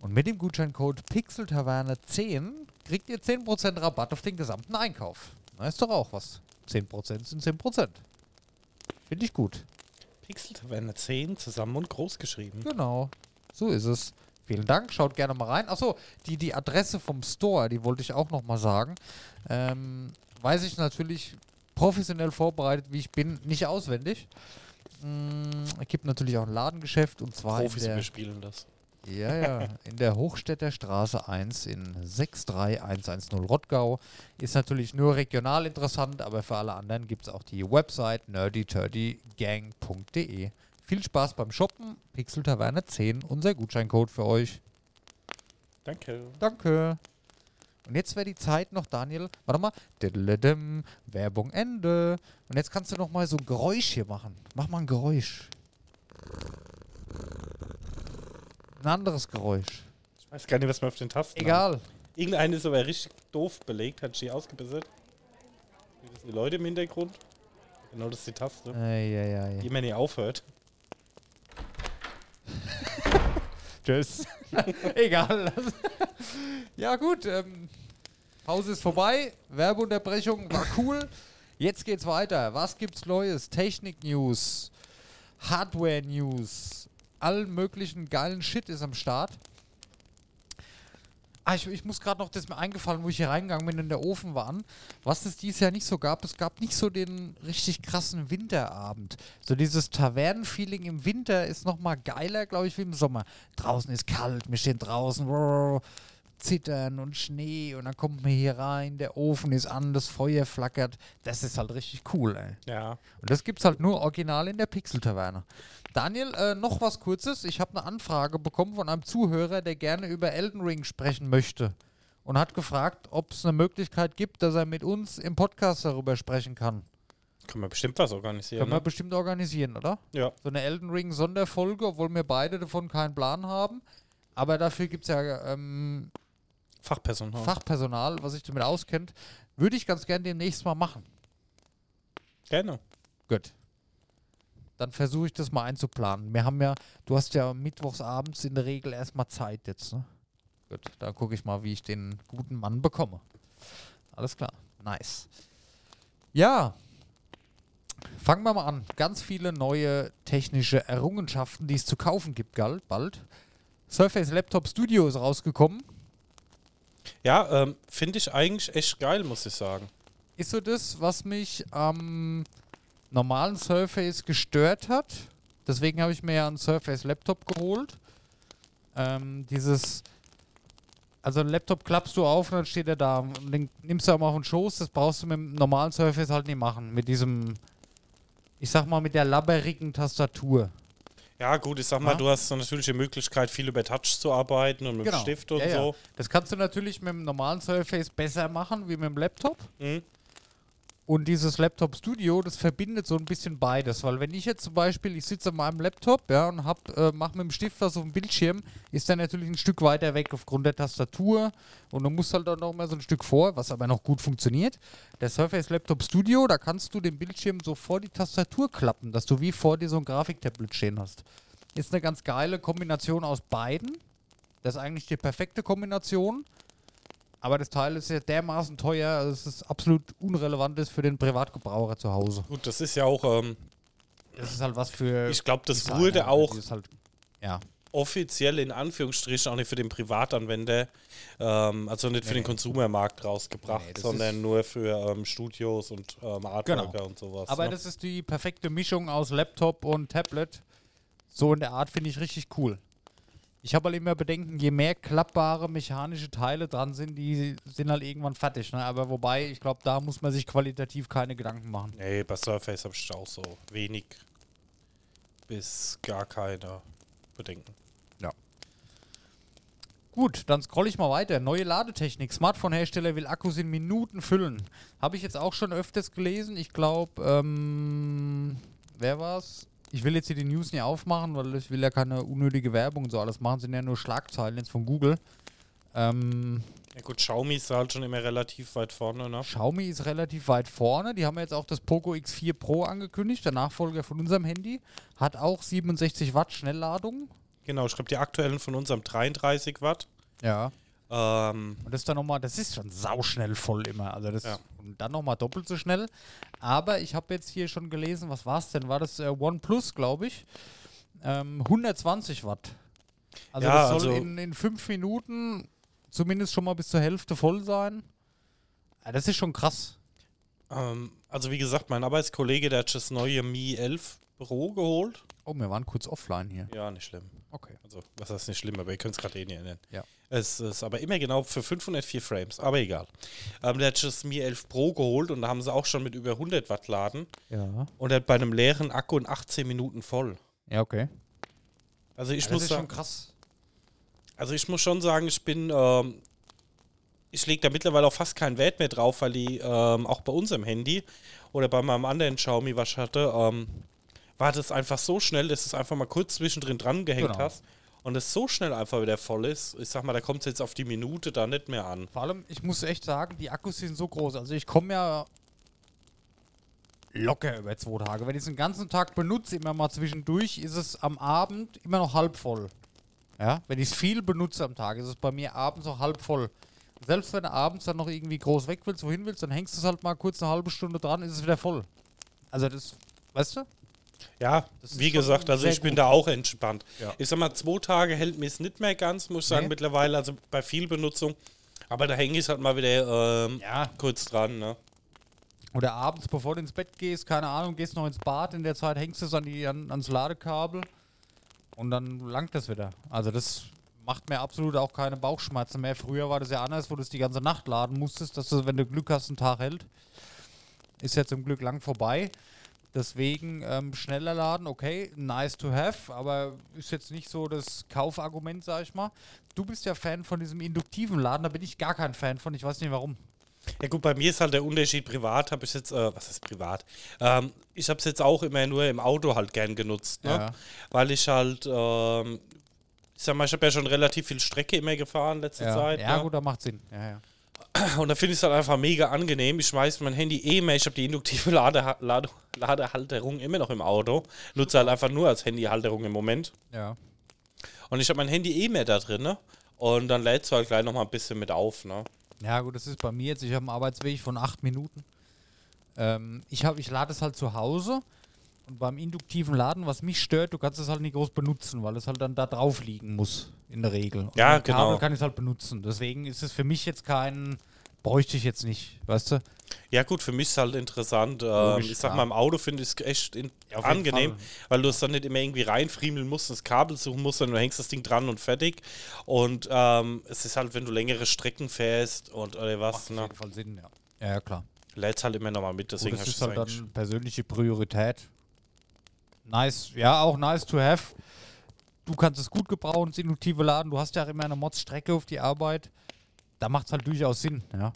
Und mit dem Gutscheincode PixelTaverne10 kriegt ihr 10% Rabatt auf den gesamten Einkauf. Na, ist doch auch was. 10% sind 10%. Finde ich gut. Pixel Taverne 10 zusammen und groß geschrieben. Genau. So ist es. Vielen Dank. Schaut gerne mal rein. Achso, die, die Adresse vom Store, die wollte ich auch nochmal sagen. Ähm, weiß ich natürlich professionell vorbereitet, wie ich bin, nicht auswendig. Mm, Es gibt natürlich auch ein Ladengeschäft und zwar in Profis der, überspielen das. Ja, ja, in der Hochstädter Straße 1 in 63110 Rottgau. Ist natürlich nur regional interessant, aber für alle anderen gibt es auch die Website nerdyturdygang.de. Viel Spaß beim Shoppen. Pixel Taverne 10, unser Gutscheincode für euch. Danke. Danke. Und jetzt wäre die Zeit noch, Daniel. Warte mal. Diddledem, Werbung Ende. Und jetzt kannst du noch mal so ein Geräusch hier machen. Mach mal ein Geräusch. Ein anderes Geräusch. Ich weiß gar nicht, was man auf den Tasten hat. Egal. Irgendeine ist aber richtig doof belegt, hat sie ausgebessert. Das sind die Leute im Hintergrund. Genau, das ist die Taste. Eieiei. Die immer nie aufhört. Tschüss. Egal. ja, gut. Ähm, Pause ist vorbei. Werbeunterbrechung war cool. Jetzt geht's weiter. Was gibt's Neues? Technik-News, Hardware-News, allen möglichen geilen Shit ist am Start. Ah, ich, ich muss gerade noch, das mir eingefallen, wo ich hier reingegangen bin, in der Ofen waren, was es dieses Jahr nicht so gab. Es gab nicht so den richtig krassen Winterabend. So dieses Tavernenfeeling im Winter ist nochmal geiler, glaube ich, wie im Sommer. Draußen ist kalt, wir stehen draußen, brrr, zittern und Schnee und dann kommt man hier rein, der Ofen ist an, das Feuer flackert. Das ist halt richtig cool, ey. Ja. Und das gibt's halt nur original in der Pixel-Taverne. Daniel, äh, noch was Kurzes. Ich habe eine Anfrage bekommen von einem Zuhörer, der gerne über Elden Ring sprechen möchte. Und hat gefragt, ob es eine Möglichkeit gibt, dass er mit uns im Podcast darüber sprechen kann. Kann man bestimmt was organisieren. Können wir Ne? bestimmt organisieren, oder? Ja. So eine Elden Ring Sonderfolge, obwohl wir beide davon keinen Plan haben. Aber dafür gibt es ja ähm, Fachpersonal. Fachpersonal, was sich damit auskennt. Würde ich ganz gerne demnächst mal machen. Gerne. Gut. Dann versuche ich das mal einzuplanen. Wir haben ja, du hast ja mittwochs abends in der Regel erstmal Zeit jetzt, ne? Gut, da gucke ich mal, wie ich den guten Mann bekomme. Alles klar. Nice. Ja. Fangen wir mal an. Ganz viele neue technische Errungenschaften, die es zu kaufen gibt, gell? bald. Surface Laptop Studio ist rausgekommen. Ja, ähm, finde ich eigentlich echt geil, muss ich sagen. ist so das, was mich am normalen Surface gestört hat. Deswegen habe ich mir ja einen Surface Laptop geholt. Ähm, dieses, also einen Laptop klappst du auf und dann steht er da. Und den nimmst du auch mal auf den Schoß. Das brauchst du mit dem normalen Surface halt nicht machen. Mit diesem, ich sag mal, mit der labberigen Tastatur. Ja, gut, ich sag mal, Ja. du hast so natürlich die Möglichkeit, viel über Touch zu arbeiten und mit dem Stift und Genau. Ja, ja. so. Das kannst du natürlich mit dem normalen Surface besser machen wie mit dem Laptop. Mhm. Und dieses Laptop Studio, das verbindet so ein bisschen beides, weil wenn ich jetzt zum Beispiel, ich sitze an meinem Laptop, ja, und hab, äh, mach mit dem Stift was auf dem Bildschirm, ist der natürlich ein Stück weiter weg aufgrund der Tastatur und du musst halt dann noch mal so ein Stück vor, was aber noch gut funktioniert. Der Surface Laptop Studio, da kannst du den Bildschirm so vor die Tastatur klappen, dass du wie vor dir so ein Grafiktablet stehen hast. Ist eine ganz geile Kombination aus beiden. Das ist eigentlich die perfekte Kombination. Aber das Teil ist ja dermaßen teuer, dass es absolut unrelevant ist für den Privatgebraucher zu Hause. Gut, das ist ja auch, ähm, Das ist halt was für. ich glaube, das Designer, wurde auch die ist Halt, ja. offiziell in Anführungsstrichen auch nicht für den Privatanwender, ähm, also nicht für Nee, den nee. Konsumermarkt rausgebracht, Nee, sondern nur für ähm, Studios und ähm, Artworker Genau. und sowas. Aber ne? das ist die perfekte Mischung aus Laptop und Tablet. So in der Art finde ich richtig cool. Ich habe halt immer Bedenken, je mehr klappbare mechanische Teile dran sind, die sind halt irgendwann fertig. Ne? Aber wobei, ich glaube, da muss man sich qualitativ keine Gedanken machen. Nee, bei Surface habe ich auch so wenig bis gar keine Bedenken. Gut, dann scroll ich mal weiter. Neue Ladetechnik. Smartphone-Hersteller will Akkus in Minuten füllen. Habe ich jetzt auch schon öfters gelesen. Ich glaube, ähm, wer war's? Ich will jetzt hier die News nicht aufmachen, weil ich will ja keine unnötige Werbung und so alles machen. Sind ja nur Schlagzeilen jetzt von Google. Ähm, Ja gut, Xiaomi ist halt schon immer relativ weit vorne, ne? Xiaomi ist relativ weit vorne. Die haben jetzt auch das Poco X4 Pro angekündigt, der Nachfolger von unserem Handy. Hat auch 67 Watt Schnellladung. Genau, ich glaube, die aktuellen von uns haben 33 Watt. Ja. Ähm, Und das ist dann nochmal, das ist schon sauschnell voll immer. Also das Ja. und dann nochmal doppelt so schnell. Aber ich habe jetzt hier schon gelesen, was war es denn? War das äh, OnePlus, glaube ich? Ähm, 120 Watt. Also Ja, das soll also- in, in fünf Minuten zumindest schon mal bis zur Hälfte voll sein. Ja, das ist schon krass. ähm, also wie gesagt, mein Arbeitskollege, der hat das neue Mi 11 Pro geholt. Oh, wir waren kurz offline hier. Ja, nicht schlimm. Okay. Also, was heißt nicht schlimm, aber ihr könnt es gerade eh nicht nennen. Ja. Es ist aber immer genau für 504 Frames, aber egal. Ähm, der hat das Mi 11 Pro geholt und da haben sie auch schon mit über 100 Watt laden Ja. und er hat bei einem leeren Akku in 18 Minuten voll. Ja, okay. Also ich Ja, das muss ist sagen, schon krass. also ich muss schon sagen, ich bin, ähm, ich lege da mittlerweile auch fast keinen Wert mehr drauf, weil die ähm, auch bei unserem Handy oder bei meinem anderen Xiaomi, was ich hatte, ähm, war das einfach so schnell, dass du es einfach mal kurz zwischendrin dran gehängt Genau. hast und es so schnell einfach wieder voll ist. Ich sag mal, da kommt es jetzt auf die Minute da nicht mehr an. Vor allem, ich muss echt sagen, die Akkus sind so groß. Also ich komme ja locker über zwei Tage. Wenn ich es den ganzen Tag benutze, immer mal zwischendurch, ist es am Abend immer noch halb voll. Ja, wenn ich es viel benutze am Tag, ist es bei mir abends auch halb voll. Selbst wenn du abends dann noch irgendwie groß weg willst, wohin willst, dann hängst du es halt mal kurz eine halbe Stunde dran, ist es wieder voll. Also das, weißt du? Ja, wie gesagt, also ich bin da auch entspannt. Ja. Ich sag mal, zwei Tage hält mir es nicht mehr ganz, muss ich sagen, Nee. mittlerweile, also bei viel Benutzung. Aber da hänge ich halt mal wieder ähm, Ja. kurz dran, ne? Oder abends, bevor du ins Bett gehst, keine Ahnung, gehst noch ins Bad, in der Zeit hängst du es an die, an, ans Ladekabel und dann langt das wieder. Also das macht mir absolut auch keine Bauchschmerzen mehr. Früher war das ja anders, wo du es die ganze Nacht laden musstest, dass du, wenn du Glück hast, einen Tag hält. Ist ja zum Glück lang vorbei. Deswegen ähm, schneller laden, okay, nice to have, aber ist jetzt nicht so das Kaufargument, sag ich mal. Du bist ja Fan von diesem induktiven Laden, da bin ich gar kein Fan von, ich weiß nicht warum. Ja gut, bei mir ist halt der Unterschied privat, habe ich jetzt, äh, was ist privat? Ähm, ich habe es jetzt auch immer nur im Auto halt gern genutzt, ne? Ja. Weil ich halt, ähm, ich sag mal, ich habe ja schon relativ viel Strecke immer gefahren letzte Ja, Zeit. ja ne? gut, da macht Sinn. Ja, ja. Und da finde ich es halt einfach mega angenehm. Ich schmeiß mein Handy eh mehr. Ich habe die induktive Lade Lade Ladehalterung immer noch im Auto. Nutze halt einfach nur als Handyhalterung im Moment. ja. Und ich habe mein Handy eh mehr da drin, ne? Und dann lädst du halt gleich nochmal ein bisschen mit auf, ne? Ja, gut, das ist bei mir jetzt. Ich habe einen Arbeitsweg von acht Minuten. Ähm, ich hab, ich lade es halt zu Hause und beim induktiven Laden, was mich stört, du kannst es halt nicht groß benutzen, weil es halt dann da drauf liegen muss, in der Regel. Und Ja, mit Kabel genau. kann ich es halt benutzen. Deswegen ist es für mich jetzt kein, bräuchte ich jetzt nicht, weißt du? Ja, gut, für mich ist halt interessant. Ähm, Logisch, ich sag klar. mal, im Auto finde ich es echt in Ja, auf angenehm, Fall. weil du es dann nicht immer irgendwie reinfriemeln musst, das Kabel suchen musst, sondern du hängst das Ding dran und fertig. Und ähm, es ist halt, wenn du längere Strecken fährst und oder was, Macht auf ne, jeden Fall Sinn, ja. Ja, ja klar. lädst halt immer nochmal mit. Gut, Deswegen das hast ist halt dann persönliche Priorität. Nice, ja, auch nice to have. Du kannst es gut gebrauchen, das induktive Laden. Du hast ja auch immer eine Mods-Strecke auf die Arbeit. Da macht es halt durchaus Sinn, ja.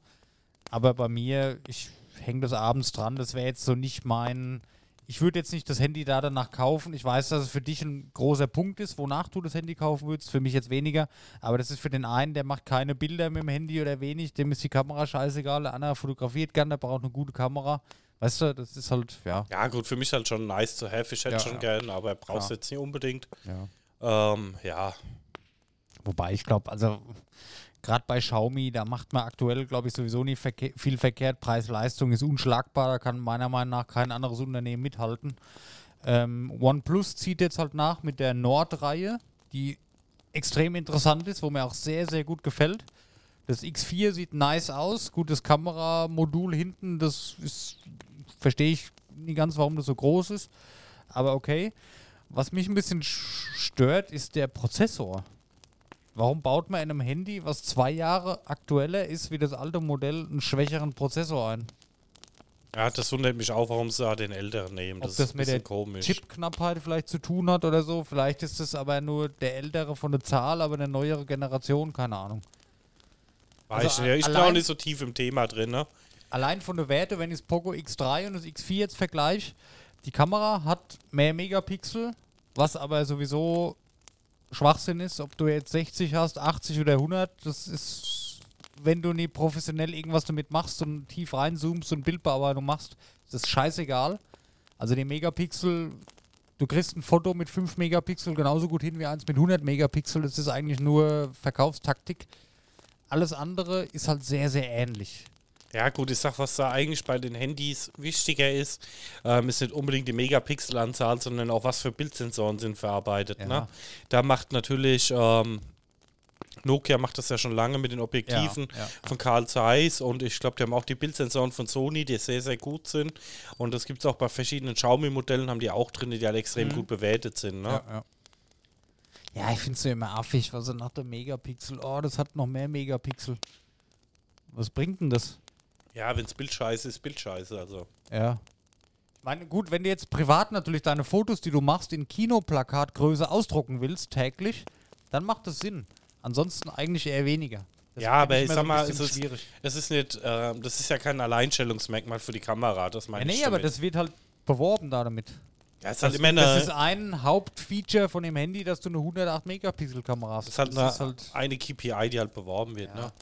Aber bei mir, ich hänge das abends dran. Das wäre jetzt so nicht mein. Ich würde jetzt nicht das Handy da danach kaufen. Ich weiß, dass es für dich ein großer Punkt ist, wonach du das Handy kaufen würdest. Für mich jetzt weniger. Aber das ist für den einen, der macht keine Bilder mit dem Handy oder wenig. Dem ist die Kamera scheißegal. Der andere fotografiert gern, der braucht eine gute Kamera. Weißt du, das ist halt, ja. Ja, gut, für mich halt schon nice to have. Ich hätte Ja, schon ja. gern, aber brauchst Klar. jetzt nicht unbedingt. ja. Ähm, ja, Wobei ich glaube, also gerade bei Xiaomi, da macht man aktuell, glaube ich, sowieso nicht verke viel verkehrt. Preis-Leistung ist unschlagbar, da kann meiner Meinung nach kein anderes Unternehmen mithalten. Ähm, OnePlus zieht jetzt halt nach mit der Nord-Reihe, die extrem interessant ist, wo mir auch sehr, sehr gut gefällt. Das X4 sieht nice aus, gutes Kameramodul hinten, das ist, verstehe ich nicht ganz, warum das so groß ist, aber okay. Was mich ein bisschen sch- stört, ist der Prozessor. Warum baut man in einem Handy, was zwei Jahre aktueller ist wie das alte Modell, einen schwächeren Prozessor ein? ja, das wundert mich auch, warum sie da den älteren nehmen. Ob Das, das, ist ein mit der komisch. Chipknappheit vielleicht zu tun hat oder so. Vielleicht ist es aber nur der ältere von der Zahl, aber eine neuere Generation, keine Ahnung. Weiß also ich nicht. ich bin auch nicht so tief im Thema drin, ne? Allein von der Werte, wenn ich das Poco X3 und das X4 jetzt vergleiche, die Kamera hat mehr Megapixel, was aber sowieso Schwachsinn ist, ob du jetzt 60 hast, 80 oder 100, das ist, wenn du nie professionell irgendwas damit machst und tief reinzoomst und Bildbearbeitung machst, ist das scheißegal. Also die Megapixel, du kriegst ein Foto mit 5 Megapixel genauso gut hin wie eins mit 100 Megapixel, das ist eigentlich nur Verkaufstaktik. Alles andere ist halt sehr, sehr ähnlich. Ja, gut, ich sag, was da eigentlich bei den Handys wichtiger ist, ähm, ist nicht unbedingt die Megapixelanzahl, sondern auch was für Bildsensoren sind verarbeitet. Ja. Ne? Da macht natürlich ähm, Nokia macht das ja schon lange mit den Objektiven Ja, ja. von Carl Zeiss und ich glaube, die haben auch die Bildsensoren von Sony, die sehr, sehr gut sind. Und das gibt es auch bei verschiedenen Xiaomi-Modellen, haben die auch drin, die halt extrem Mhm. gut bewertet sind. Ne? Ja, ja. ja ich finde es ja immer affig, was er nach der Megapixel, oh, das hat noch mehr Megapixel. Was bringt denn das? Ja, wenn es Bildscheiße ist, Bildscheiße. Also. Ja. Ich meine, gut, wenn du jetzt privat natürlich deine Fotos, die du machst, in Kinoplakatgröße ausdrucken willst, täglich, dann macht das Sinn. Ansonsten eigentlich eher weniger. Das Ja, aber ich sag so mal, es ist, schwierig. es ist nicht, äh, das ist ja kein Alleinstellungsmerkmal für die Kamera, das Ja, meine ich nee, aber das wird halt beworben da damit. ja, ist halt Das, immer das eine, ist ein Hauptfeature von dem Handy, dass du eine 108 Megapixel Kamera hast. das ist halt, Das eine, eine KPI, die halt beworben wird. Ja. Ne?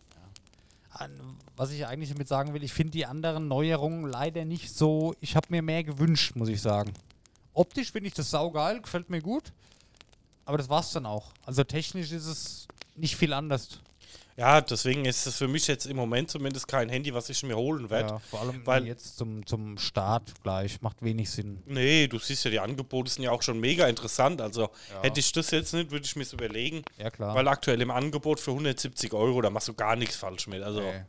Was ich eigentlich damit sagen will, ich finde die anderen Neuerungen leider nicht so. Ich habe mir mehr gewünscht, muss ich sagen. Optisch finde ich das saugeil, gefällt mir gut. aber das war's dann auch. Also technisch ist es nicht viel anders. Ja, deswegen ist es für mich jetzt im Moment zumindest kein Handy, was ich mir holen werde. Ja, vor allem weil- jetzt zum, zum Start gleich. Macht wenig Sinn. Nee, du siehst ja, die Angebote sind ja auch schon mega interessant. Also Ja. hätte ich das jetzt nicht, würde ich mir überlegen. Ja, klar. Weil aktuell im Angebot für 170 Euro, da machst du gar nichts falsch mit. Also Nee.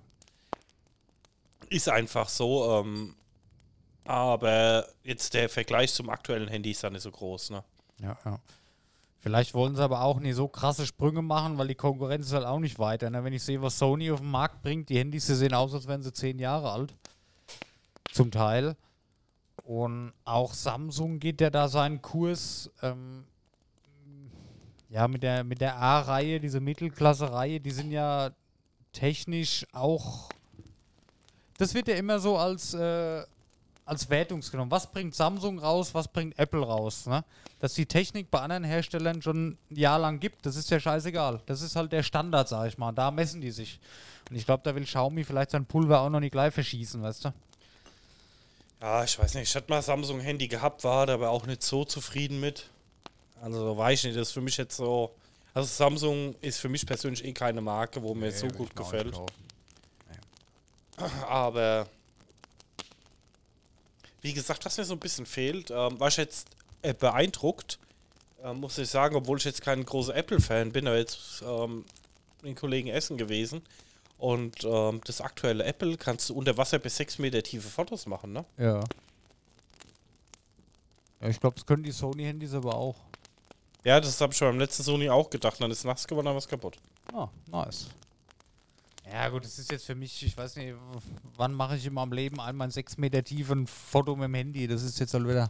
ist einfach so. Ähm, aber jetzt der Vergleich zum aktuellen Handy ist dann nicht so groß. Ne? Ja, ja. Vielleicht wollen sie aber auch nicht so krasse Sprünge machen, weil die Konkurrenz ist halt auch nicht weiter. Ne? Wenn ich sehe, was Sony auf den Markt bringt, die Handys, sehen aus, als wären sie zehn Jahre alt. Zum Teil. Und auch Samsung geht ja da seinen Kurs. Ähm, ja, mit der, mit der A-Reihe, diese Mittelklasse-Reihe, die sind ja technisch auch. Das wird ja immer so als, äh, als Wertungsgenommen. Was bringt Samsung raus, was bringt Apple raus? Ne? Dass die Technik bei anderen Herstellern schon ein Jahr lang gibt, das ist ja scheißegal. Das ist halt der Standard, sag ich mal. Da messen die sich. Und ich glaube, da will Xiaomi vielleicht sein Pulver auch noch nicht gleich verschießen, weißt du? Ja, ich weiß nicht. Ich hatte mal Samsung-Handy gehabt, war da aber auch nicht so zufrieden mit. Also weiß ich nicht, das ist für mich jetzt so. Also Samsung ist für mich persönlich eh keine Marke, wo mir so gut gefällt. Aber wie gesagt, was mir so ein bisschen fehlt, ähm, war ich jetzt äh, beeindruckt, äh, muss ich sagen, obwohl ich jetzt kein großer Apple-Fan bin, aber jetzt ähm, mit den Kollegen essen gewesen. Und ähm, das aktuelle Apple kannst du unter Wasser bis 6 Meter tiefe Fotos machen, ne? Ja. Ja, ich glaube, das können die Sony-Handys aber auch. Ja, das habe ich beim letzten Sony auch gedacht. Dann ist nass geworden, dann war es kaputt. Ah, nice. Ja, gut, das ist jetzt für mich, ich weiß nicht, wann mache ich in meinem Leben einmal ein 6 Meter tiefen Foto mit dem Handy? Das ist jetzt halt wieder.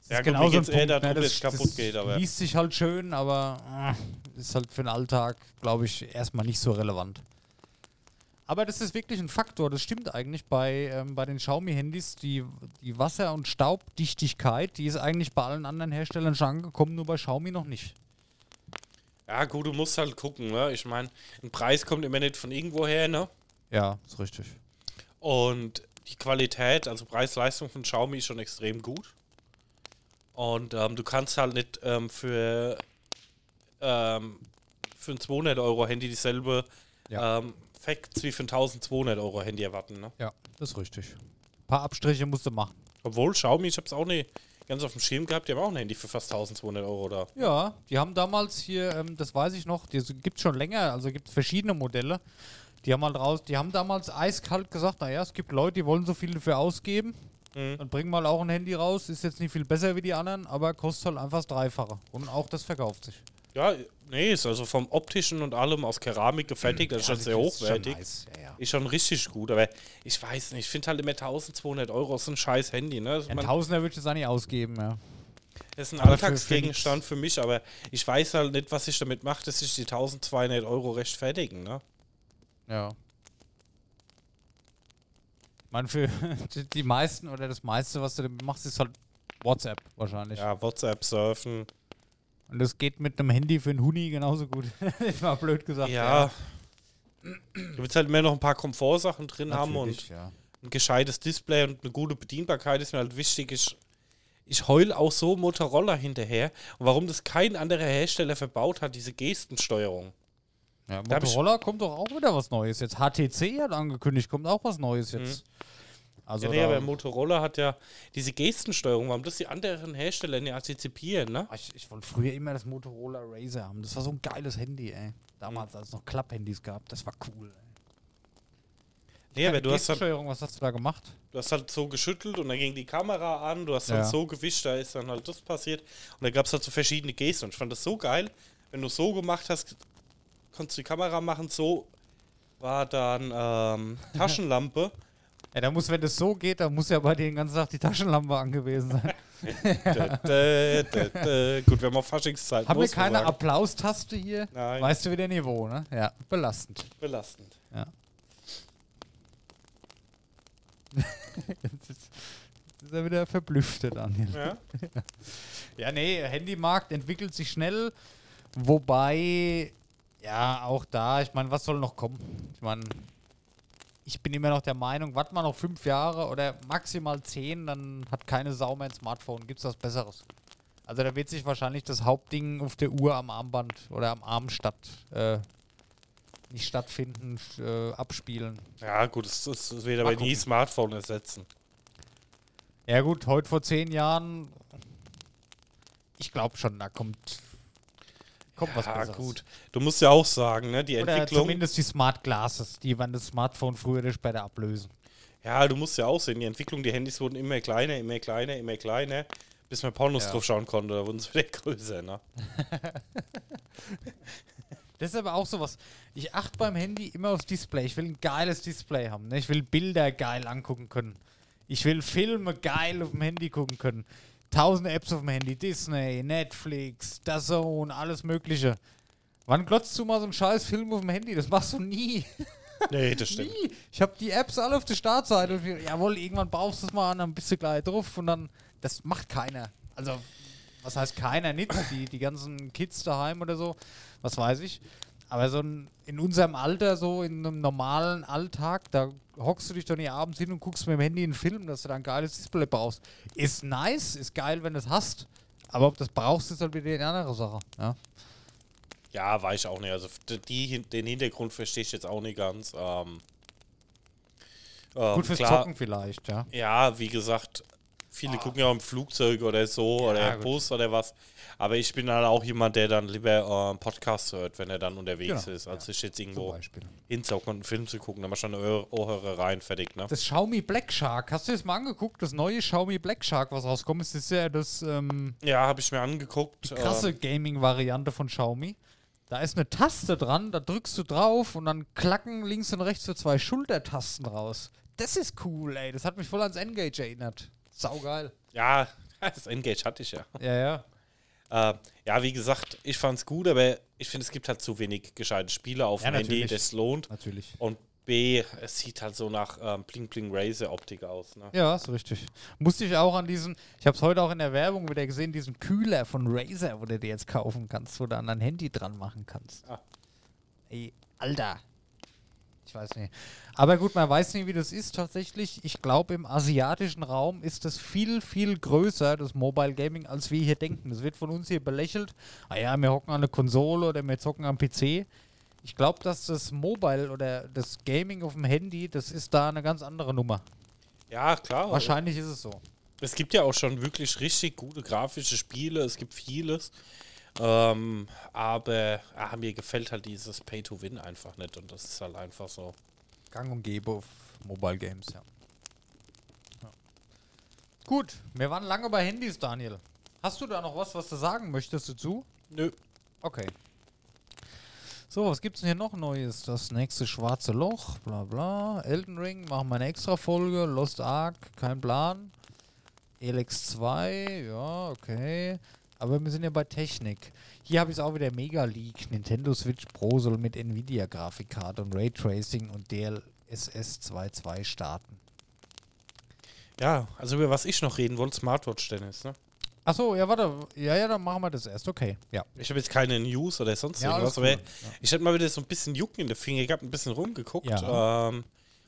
Das Ja, ist gut, mir so ein Punkt, ne, dass es kaputt geht, aber- Liest sich halt schön, aber äh, ist halt für den Alltag, glaube ich, erstmal nicht so relevant. Aber das ist wirklich ein Faktor, das stimmt eigentlich bei, ähm, bei den Xiaomi-Handys. Die, die Wasser- und Staubdichtigkeit, die ist eigentlich bei allen anderen Herstellern schon angekommen, nur bei Xiaomi noch nicht. Ja, gut, du musst halt gucken, ne? Ich meine, ein Preis kommt immer nicht von irgendwoher, ne? Ja, ist richtig. Und die Qualität, also Preis-Leistung von Xiaomi ist schon extrem gut. Und ähm, du kannst halt nicht ähm, für, ähm, für ein 200 Euro Handy dieselbe Ja. ähm, Facts wie für ein 1200 Euro Handy erwarten. Ne? Ja, das ist richtig. Ein paar Abstriche musst du machen. Obwohl Xiaomi, ich habe es auch nicht ganz auf dem Schirm gehabt, die haben auch ein Handy für fast 1200 Euro da. Ja, die haben damals hier, ähm, das weiß ich noch, die gibt es schon länger, also gibt es verschiedene Modelle. Die haben halt raus, die haben damals eiskalt gesagt, naja, es gibt Leute, die wollen so viel dafür ausgeben. Mhm. Dann bringen mal auch ein Handy raus, ist jetzt nicht viel besser wie die anderen, aber kostet halt einfach das Dreifache. Und auch das verkauft sich. Ja, nee, ist also vom optischen und allem aus Keramik gefertigt, das ist schon sehr hochwertig. Ja, ja. Ist schon richtig gut, aber ich weiß nicht, ich finde halt immer 1200 Euro ist ein scheiß Handy, ne? Ein Man, Tausender würde ich jetzt auch nicht ausgeben, ja. das ist ein aber für- Alltagsgegenstand für, mich, aber ich weiß halt nicht, was ich damit mache, dass ich die 1200 Euro rechtfertigen, ne? Ja. Meine, für die meisten oder das meiste, was du damit machst, ist halt WhatsApp wahrscheinlich. Ja, WhatsApp, Surfen. Und das geht mit einem Handy für einen Huni genauso gut. ist mal blöd gesagt. Ja. Du willst halt immer noch ein paar Komfortsachen drin haben und Natürlich, ja. ein gescheites Display und eine gute Bedienbarkeit ist mir halt wichtig. Ich, ich heul auch so Motorola hinterher. Und warum das kein anderer Hersteller verbaut hat, diese Gestensteuerung. ja ich- Motorola kommt doch auch wieder was Neues jetzt. HTC hat angekündigt, kommt auch was Neues jetzt. Also ja, nee, aber Motorola hat ja diese Gestensteuerung, warum das die anderen Hersteller nicht antizipieren, ne? ich, ich wollte früher immer das Motorola Razer haben. Das war so ein geiles Handy, ey. Damals, als es noch Klapphandys gab. Das war cool. Ey. Nee, aber du hast, halt, Gestensteuerung, was hast du da gemacht? du hast halt so geschüttelt und dann ging die Kamera an, du hast dann Ja. so gewischt, da ist dann halt das passiert. Und da gab es halt so verschiedene Gesten. Und ich fand das so geil, wenn du so gemacht hast, konntest du die Kamera machen, so war dann ähm, Taschenlampe. Ja, da muss, wenn das so geht, dann muss ja bei dir den ganzen Tag die Taschenlampe angewiesen sein. dä, dä, dä. Gut, wir haben auch Faschingszeit. Haben wir keine. Applaustaste hier? Nein. Weißt du, wie der Niveau, ne? Ja, belastend. Belastend. Ja. Jetzt ist, er wieder verblüfftet, Daniel. Ja? Ja, nee, Handymarkt entwickelt sich schnell, wobei, ja, auch da, ich meine, was soll noch kommen? Ich meine, ich bin immer noch der Meinung, warte mal noch fünf Jahre oder maximal zehn, dann hat keine Sau mehr ein Smartphone. Gibt's was Besseres? Also da wird sich wahrscheinlich das Hauptding auf der Uhr am Armband oder am Arm statt äh, nicht stattfinden, äh, abspielen. Ja, gut, das, das wird Mal aber nie. Smartphone ersetzen. Ja gut, heute vor zehn Jahren, ich glaube schon, da kommt, kommt was ja, Besseres. gut. Du musst ja auch sagen, ne, die Oder Entwicklung. zumindest die Smart Glasses, die werden das Smartphone früher oder später ablösen. Ja, du musst ja auch sehen, die Entwicklung, die Handys wurden immer kleiner, immer kleiner, immer kleiner, bis man Pornos Ja. drauf schauen konnte. Da wurden sie wieder größer, ne? Das ist aber auch sowas. Ich achte beim Handy immer aufs Display. Ich will ein geiles Display haben. Ne? Ich will Bilder geil angucken können. Ich will Filme geil auf dem Handy gucken können. Tausende Apps auf dem Handy. Disney, Netflix, DAZN, alles mögliche. Wann glotzt du mal so einen scheiß Film auf dem Handy? Das machst du nie. Nee, das stimmt. nie. Ich habe die Apps alle auf der Startseite. Und ich, jawohl, irgendwann brauchst du es mal und dann bist du gleich drauf. Und dann, das macht keiner. Also, was heißt keiner? Nicht die, die ganzen Kids daheim oder so. Was weiß ich. Aber so ein, in unserem Alter, so in einem normalen Alltag, da hockst du dich doch nicht abends hin und guckst mit dem Handy einen Film, dass du da ein geiles Display brauchst. Ist nice, ist geil, wenn du es hast. Aber ob das brauchst, ist halt wieder eine andere Sache. Ja. Ja, weiß ich auch nicht. Also die, den Hintergrund verstehe ich jetzt auch nicht ganz. Ähm, ähm, Gut fürs klar, Zocken vielleicht, ja. Ja, wie gesagt, viele gucken ja im Flugzeug oder so oder im gut. Bus oder was. Aber ich bin dann auch jemand, der dann lieber äh, Podcast hört, wenn er dann unterwegs Genau, ist, als ja. ich jetzt irgendwo hinzocken und einen Film zu gucken. Da mach schon eine Ohr- Ohrhörer rein, fertig, ne? Das Xiaomi Black Shark, hast du das mal angeguckt? Das neue Xiaomi Black Shark, was rauskommt, ist das ja das ähm, Ja, habe ich mir angeguckt. krasse Ähm, Gaming-Variante von Xiaomi. Da ist eine Taste dran, da drückst du drauf und dann klacken links und rechts so zwei Schultertasten raus. Das ist cool, ey. Das hat mich voll ans Engage erinnert. Saugeil. ja, das Engage hatte ich ja. Ja, ja. Äh, ja, wie gesagt, ich fand's gut, aber ich finde, es gibt halt zu wenig gescheite Spiele auf Ja, dem Handy, das lohnt. Natürlich. Und B, es sieht halt so nach ähm, Bling Bling Razer Optik aus. Ne? Ja, ist richtig. Musste ich auch an diesen, ich habe es heute auch in der Werbung wieder gesehen, diesen Kühler von Razer, wo du dir jetzt kaufen kannst, wo du an dein Handy dran machen kannst. Ah. Ey, Alter. Ich weiß nicht. Aber gut, man weiß nicht, wie das ist tatsächlich. Ich glaube, im asiatischen Raum ist das viel, viel größer, das Mobile Gaming, als wir hier denken. Das wird von uns hier belächelt. Ah ja, wir hocken an der Konsole oder wir zocken am PC. Ich glaube, dass das Mobile oder das Gaming auf dem Handy, das ist da eine ganz andere Nummer. Ja, klar. Wahrscheinlich ist es so. Es gibt ja auch schon wirklich richtig gute grafische Spiele, es gibt vieles. Ähm, aber ah, mir gefällt halt dieses Pay-to-Win einfach nicht und das ist halt einfach so. Gang und Gäbe auf Mobile Games, ja. ja. Gut, wir waren lange bei Handys, Daniel. Hast du da noch was, was du sagen möchtest dazu? Nö. Okay. So, was gibt's denn hier noch Neues? Das nächste schwarze Loch, bla bla. Elden Ring, machen wir eine extra Folge. Lost Ark, kein Plan. Elex 2, ja, okay. Aber wir sind ja bei Technik. Hier habe ich es auch wieder Mega Leak. Nintendo Switch Pro soll mit Nvidia Grafikkarte und Raytracing und DLSS 2.2 starten. Ja, also über was ich noch reden wollte, Smartwatch Dennis, ne? Achso, ja, warte. Ja, ja, dann machen wir das erst. Okay, ja. Ich habe jetzt keine News oder sonst Ja, irgendwas, aber cool. Ich hatte mal wieder so ein bisschen Jucken in der Finger gehabt, ein bisschen rumgeguckt. Ja. Ähm,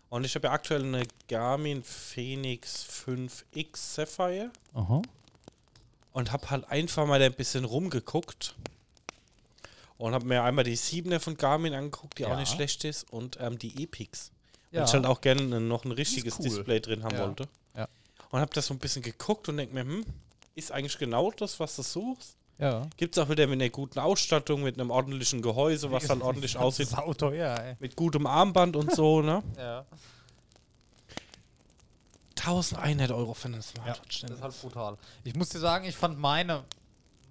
und ich habe ja aktuell eine Garmin Phoenix 5X Sapphire Aha. Und habe halt einfach mal ein bisschen rumgeguckt und habe mir einmal die 7er von Garmin angeguckt, die Ja. auch nicht schlecht ist, und ähm, die Epix. Ja. Weil ich halt auch gerne noch ein richtiges cool. Display drin haben Ja. wollte. Ja. Und habe das so ein bisschen geguckt und denke mir, hm, ist eigentlich genau das, was du suchst? Ja. Gibt es auch wieder mit einer guten Ausstattung, mit einem ordentlichen Gehäuse, was halt ordentlich aussieht, Sauteuer, ey. mit gutem Armband und so, ne? Ja. 1100 Euro für eine Ja, Smartwatch. das ist halt brutal. Ich muss dir sagen, ich fand meine,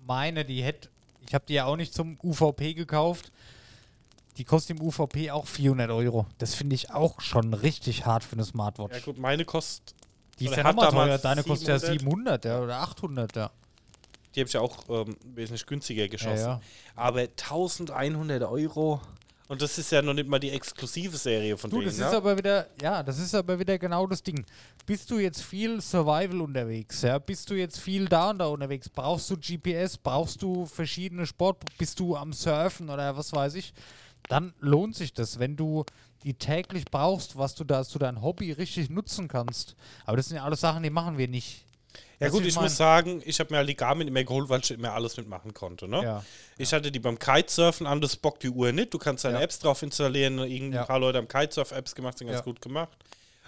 meine, die hätte, ich habe die ja auch nicht zum UVP gekauft. Die kostet im UVP auch 400 Euro. Das finde ich auch schon richtig hart für eine Smartwatch. ja gut, meine kostet, die ist ja hat nochmal teuer. Deine kostet ja 700. 700 ja, oder 800, ja. die habe ich ja auch ähm, wesentlich günstiger geschossen. Ja, ja. Aber 1100 Euro. Und das ist ja noch nicht mal die exklusive Serie von Du, denen. das ist aber wieder, ja, das ist aber wieder genau das Ding. Bist du jetzt viel Survival unterwegs, ja? Bist du jetzt viel da und da unterwegs? Brauchst du GPS? Brauchst du verschiedene Sport? Bist du am Surfen oder was weiß ich? Dann lohnt sich das, wenn du die täglich brauchst, was du da, dass du dein Hobby richtig nutzen kannst. Aber das sind ja alles Sachen, die machen wir nicht. Ja gut, ich muss sagen, ich habe mir halt die Garmin immer geholt, weil ich immer alles mitmachen konnte. Ne? Ja. Ich hatte die beim Kitesurfen an, das bockt die Uhr nicht. Du kannst deine Ja. Apps drauf installieren. Irgend Ja. ein paar Leute haben Kitesurf-Apps gemacht, sind ganz gut gemacht.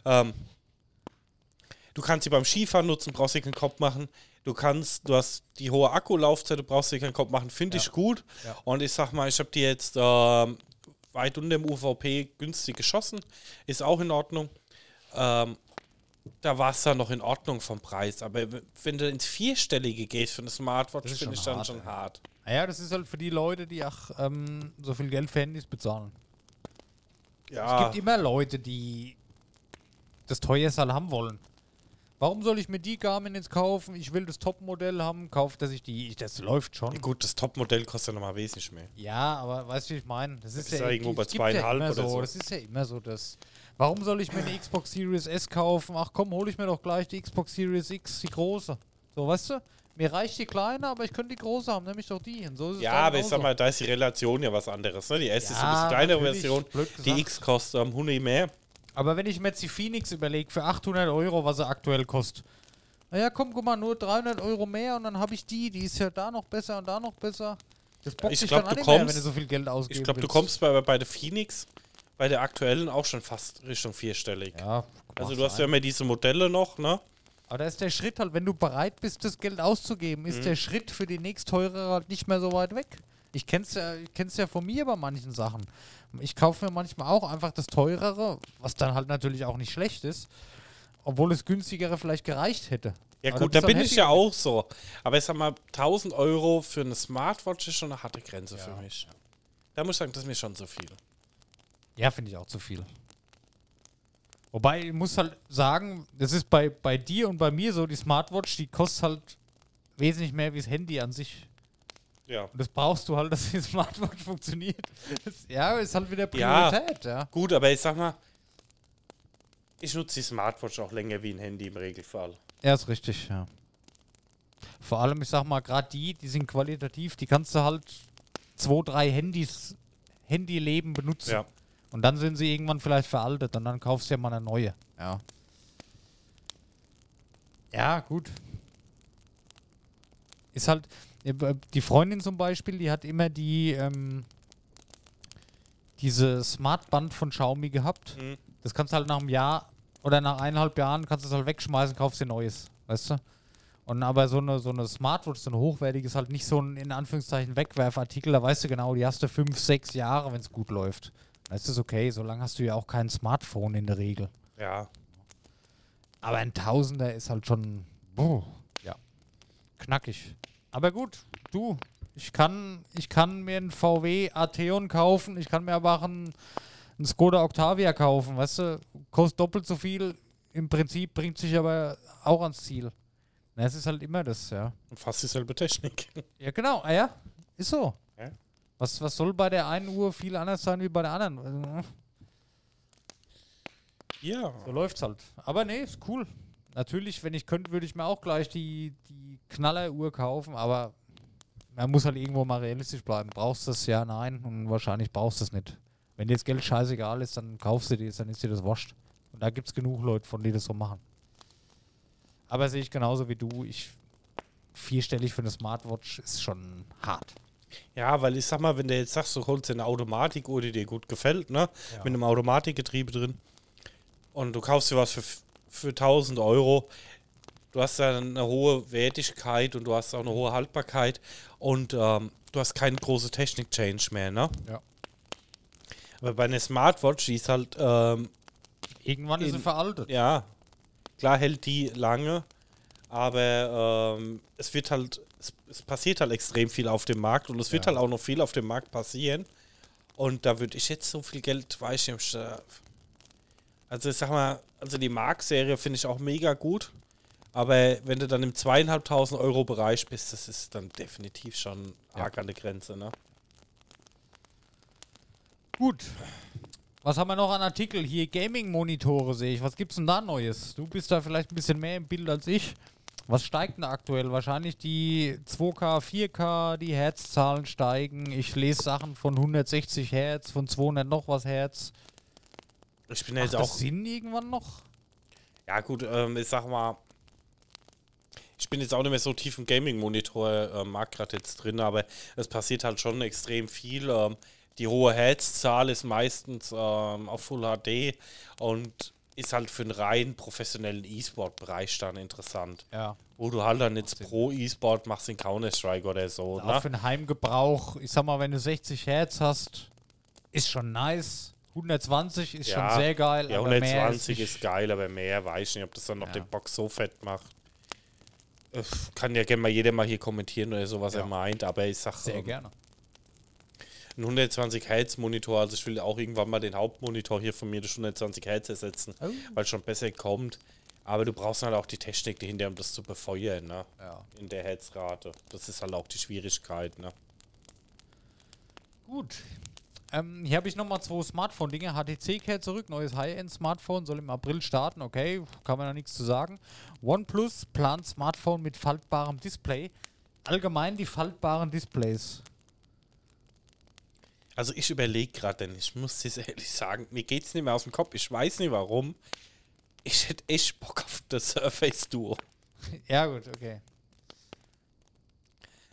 Ähm, du kannst sie beim Skifahren nutzen, brauchst dir keinen Kopf machen. Du kannst, du hast die hohe Akkulaufzeit, du brauchst dir keinen Kopf machen, finde ich gut. Und ich sag mal, ich habe die jetzt ähm, weit unter dem UVP günstig geschossen. Ist auch in Ordnung. Ähm, da war es dann noch in Ordnung vom Preis. Aber wenn du ins Vierstellige gehst für eine Smartwatch, Das ist finde schon ich dann hart, schon ey. hart. Naja, das ist halt für die Leute, die auch ähm, so viel Geld für Handys bezahlen. Es Ja, gibt immer Leute, die das teuerste halt haben wollen. Warum soll ich mir die Garmin jetzt kaufen? Ich will das Topmodell haben, kauft er sich die. Das läuft schon. gut, das Topmodell kostet ja nochmal wesentlich mehr. Ja, aber weißt du, wie ich meine? Das ist ist ja irgendwo bei es ja zweieinhalb immer oder so. Das ist ja immer so das. Warum soll ich mir eine Xbox Series S kaufen? Ach komm, hole ich mir doch gleich die Xbox Series X, die große. So, weißt du? Mir reicht die kleine, aber ich könnte die große haben, nämlich doch die. Und so ist es Ja, aber ich sag mal, da ist die Relation ja was anderes. Ne? Die S ist ein Ja, bisschen kleinere Version. Die. X kostet am Huni mehr. Aber wenn ich mir jetzt die Phoenix überlege, für 800 Euro, was sie aktuell kostet. Naja, komm, guck mal, nur 300 Euro mehr und dann habe ich die, die ist ja da noch besser und da noch besser. Das bockt Ich sich glaub, dann auch du nicht mehr, kommst- wenn du so viel Geld ausgibst. Ich glaube, du kommst bei, bei der Phoenix, bei der aktuellen auch schon fast Richtung vierstellig. Ja, also du hast ja immer diese Modelle noch, ne? Aber da ist der Schritt halt, wenn du bereit bist, das Geld auszugeben, Mhm. ist der Schritt für die nächstteurere halt nicht mehr so weit weg. Ich kenn's ja, ich kenn's ja von mir bei manchen Sachen. Ich kaufe mir manchmal auch einfach das teurere, was dann halt natürlich auch nicht schlecht ist, obwohl das günstigere vielleicht gereicht hätte. Ja Aber gut, da bin dann ich ja auch so. Aber ich sag mal, 1000 Euro für eine Smartwatch ist schon eine harte Grenze für mich. Da muss ich sagen, das ist mir schon zu viel. Ja, finde ich auch zu viel. Wobei, ich muss halt sagen, das ist bei, bei dir und bei mir so, die Smartwatch, die kostet halt wesentlich mehr wie das Handy an sich. Ja. Und das brauchst du halt, dass die Smartwatch funktioniert. Das, ja, ist halt wieder Ja. Priorität, ja. Gut, aber ich sag mal, ich nutze die Smartwatch auch länger wie ein Handy im Regelfall. Ja, ist richtig, ja. Vor allem, ich sag mal, gerade die, die sind qualitativ, die kannst du halt zwei, drei Handys, Handyleben benutzen. Ja. Und dann sind sie irgendwann vielleicht veraltet und dann kaufst du ja mal eine neue. Ja. Ja, gut. Ist halt, äh, die Freundin zum Beispiel, die hat immer die, ähm, diese Smartband von Xiaomi gehabt. Mhm. Das kannst du halt nach einem Jahr oder nach eineinhalb Jahren kannst du es halt wegschmeißen, kaufst dir neues, weißt du? Und aber so eine, so eine Smartwatch, so eine hochwertige, ist halt nicht so ein in Anführungszeichen Wegwerfartikel. Da weißt du genau, die hast du fünf, sechs Jahre, wenn es gut läuft. Dann ist das okay, solange hast du ja auch kein Smartphone in der Regel. Ja. Aber ein Tausender ist halt schon boah, ja, knackig. Aber gut, du, ich kann, ich kann mir einen VW Atheon kaufen, ich kann mir aber auch einen, einen Skoda Octavia kaufen, weißt du, kostet doppelt so viel, im Prinzip bringt sich aber auch ans Ziel. Na, es ist halt immer das, ja. Und fast dieselbe Technik. Ja, genau, ah, ja, ist so. Was, was soll bei der einen Uhr viel anders sein wie bei der anderen? Also, Ja. So läuft's halt. Aber nee, ist cool. Natürlich, wenn ich könnte, würde ich mir auch gleich die, die Knalleruhr kaufen, aber man muss halt irgendwo mal realistisch bleiben. Brauchst du das? Ja, nein. Und wahrscheinlich brauchst du es nicht. Wenn dir jetzt Geld scheißegal ist, dann kaufst du dir das, dann ist dir das wurscht. Und da gibt es genug Leute, von die das so machen. Aber sehe ich genauso wie du. Ich vierstellig für eine Smartwatch ist schon hart. Ja, weil ich sag mal, wenn du jetzt sagst, du holst dir eine Automatikuhr, die dir gut gefällt, ne? Mit einem Automatikgetriebe drin. Und du kaufst dir was für, für 1000 Euro. Du hast ja eine hohe Wertigkeit und du hast auch eine hohe Haltbarkeit. Und ähm, du hast keine große Technik-Change mehr, ne? Ja. Aber bei einer Smartwatch, die ist halt, ähm, Irgendwann ist In- sie veraltet. ja, klar hält die lange, aber ähm, es wird halt, es, es passiert halt extrem viel auf dem Markt und es wird Ja. halt auch noch viel auf dem Markt passieren. Und da würde ich jetzt so viel Geld, weiß ich nicht, äh, also ich sag mal, also die Mark-Serie finde ich auch mega gut, aber wenn du dann im zweieinhalbtausend Euro Bereich bist, das ist dann definitiv schon Ja. arg an der Grenze, ne? Gut. Was haben wir noch an Artikel? Hier Gaming-Monitore sehe ich. Was gibt's denn da Neues? Du bist da vielleicht ein bisschen mehr im Bild als ich. Was steigt denn aktuell? Wahrscheinlich die 2K, 4K, die Herzzahlen steigen. Ich lese Sachen von 160 Hertz, von 200 noch was Hertz. Ich bin ja Macht jetzt das auch Sinn irgendwann noch? Ja, gut, ähm, ich sag mal, bin jetzt auch nicht mehr so tief im Gaming-Monitor-Markt gerade jetzt drin, aber es passiert halt schon extrem viel. Ähm, die hohe Hertzzahl ist meistens ähm, auf Full HD und ist halt für einen rein professionellen E-Sport-Bereich dann interessant. Ja. Wo du halt dann jetzt pro E-Sport machst in Counter-Strike oder so. Auch Ne? für den Heimgebrauch, ich sag mal, wenn du 60 Hertz hast, ist schon nice. 120 ist Ja, schon sehr geil. Ja, aber mehr 120 nicht- ist geil, aber mehr weiß ich nicht, ob das dann noch Ja. den Box so fett macht. Äh, Kann ja gerne mal jeder mal hier kommentieren oder so, was Ja. er meint, aber ich sag, Sehr ähm, gerne. Ein 120 Hertz Monitor, also ich will auch irgendwann mal den Hauptmonitor hier von mir durch 120 Hertz ersetzen, Oh. weil es schon besser kommt. Aber du brauchst halt auch die Technik dahinter, um das zu befeuern, ne? Ja. In der Herzrate. Das ist halt auch die Schwierigkeit, ne? Gut. Ähm, hier habe ich nochmal zwei Smartphone-Dinge. HTC kehrt zurück, neues High-End-Smartphone, soll im April starten, okay, kann man da nichts zu sagen. OnePlus plant Smartphone mit faltbarem Display. Allgemein die faltbaren Displays. Also ich überlege gerade, denn ich muss dir ehrlich sagen, mir geht's nicht mehr aus dem Kopf. Ich weiß nicht warum. Ich hätte echt Bock auf das Surface Duo. ja, gut, okay.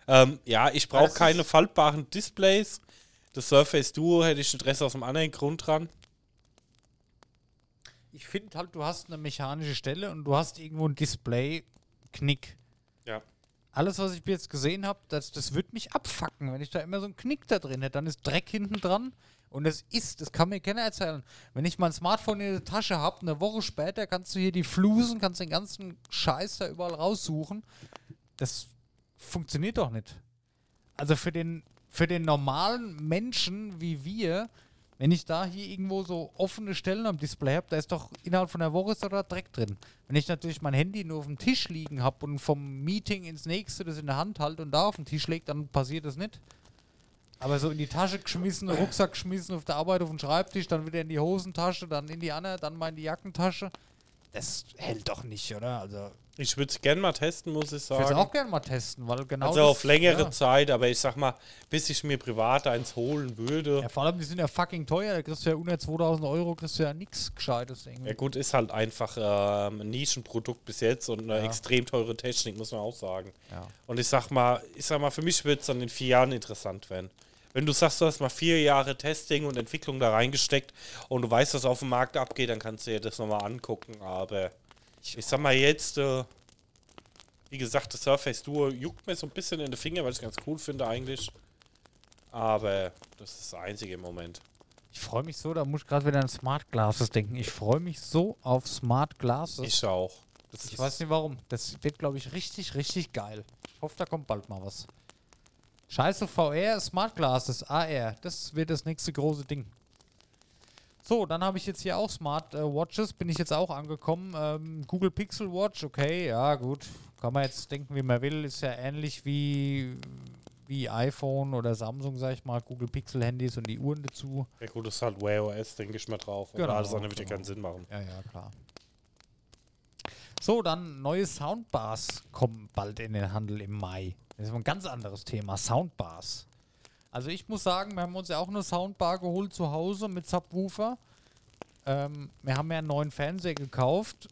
Ähm, ja, ich das brauche ist- keine faltbaren Displays. Das Surface Duo hätte ich Interesse aus einem anderen Grund dran. Ich finde halt, du hast eine mechanische Stelle und du hast irgendwo ein Display-Knick. Alles, was ich jetzt gesehen habe, das, das wird mich abfacken, wenn ich da immer so einen Knick da drin hätte. Dann ist Dreck hinten dran und es ist, das kann mir keiner erzählen. Wenn ich mein Smartphone in der Tasche habe, eine Woche später kannst du hier die Flusen, kannst den ganzen Scheiß da überall raussuchen. Das funktioniert doch nicht. Also für den, für den normalen Menschen wie wir, wenn ich da hier irgendwo so offene Stellen am Display habe, da ist doch innerhalb von einer Woche ist da Dreck drin. Wenn ich natürlich mein Handy nur auf dem Tisch liegen habe und vom Meeting ins nächste das in der Hand halte und da auf den Tisch legt, dann passiert das nicht. Aber so in die Tasche geschmissen, Rucksack geschmissen, auf der Arbeit auf den Schreibtisch, dann wieder in die Hosentasche, dann in die andere, dann mal in die Jackentasche. Das hält doch nicht, oder? Also, Ich würde es gerne mal testen, muss ich ich würde es sagen. auch gerne mal testen, weil genau. also das- auf längere ja. Zeit, aber ich sag mal, bis ich mir privat eins holen würde. Ja, vor allem, die sind ja fucking teuer. Da kriegst du ja unter 2000 Euro, kriegst du ja nichts Gescheites irgendwie. Ja gut, ist halt einfach ähm, ein Nischenprodukt bis jetzt und eine Ja. extrem teure Technik, muss man auch sagen. Ja. Und ich sag mal, ich sag mal, für mich wird es dann in vier Jahren interessant werden. Wenn du sagst, du hast mal vier Jahre Testing und Entwicklung da reingesteckt und du weißt, was auf dem Markt abgeht, dann kannst du dir das nochmal angucken. Aber ich, sag mal jetzt, äh, wie gesagt, das Surface Duo juckt mir so ein bisschen in den Finger, weil ich es ganz cool finde eigentlich. Aber das ist das einzige im Moment. Ich freue mich so, da muss ich gerade wieder an Smart Glasses denken. Ich freue mich so auf Smart Glasses. Ich auch. Das Ich weiß nicht warum. Das wird, glaube ich, richtig, richtig geil. Ich hoffe, da kommt bald mal was. Scheiße VR, Smart Glasses, AR. Das wird das nächste große Ding. So, dann habe ich jetzt hier auch Smart äh, Watches. Bin ich jetzt auch angekommen. Ähm, Google Pixel Watch, okay, ja, gut. Kann man jetzt denken, wie man will. Ist ja ähnlich wie, wie iPhone oder Samsung, sag ich mal. Google Pixel Handys und die Uhren dazu. Ja gut, das ist halt Wear OS, denke ich mal drauf. Genau, alles andere wird ja genau. keinen Sinn machen. Ja, ja, klar. So, dann neue Soundbars kommen bald in den Handel im Mai. Das ist ein ganz anderes Thema, Soundbars. Also ich muss sagen, wir haben uns ja auch eine Soundbar geholt zu Hause mit Subwoofer. Ähm, wir haben ja einen neuen Fernseher gekauft.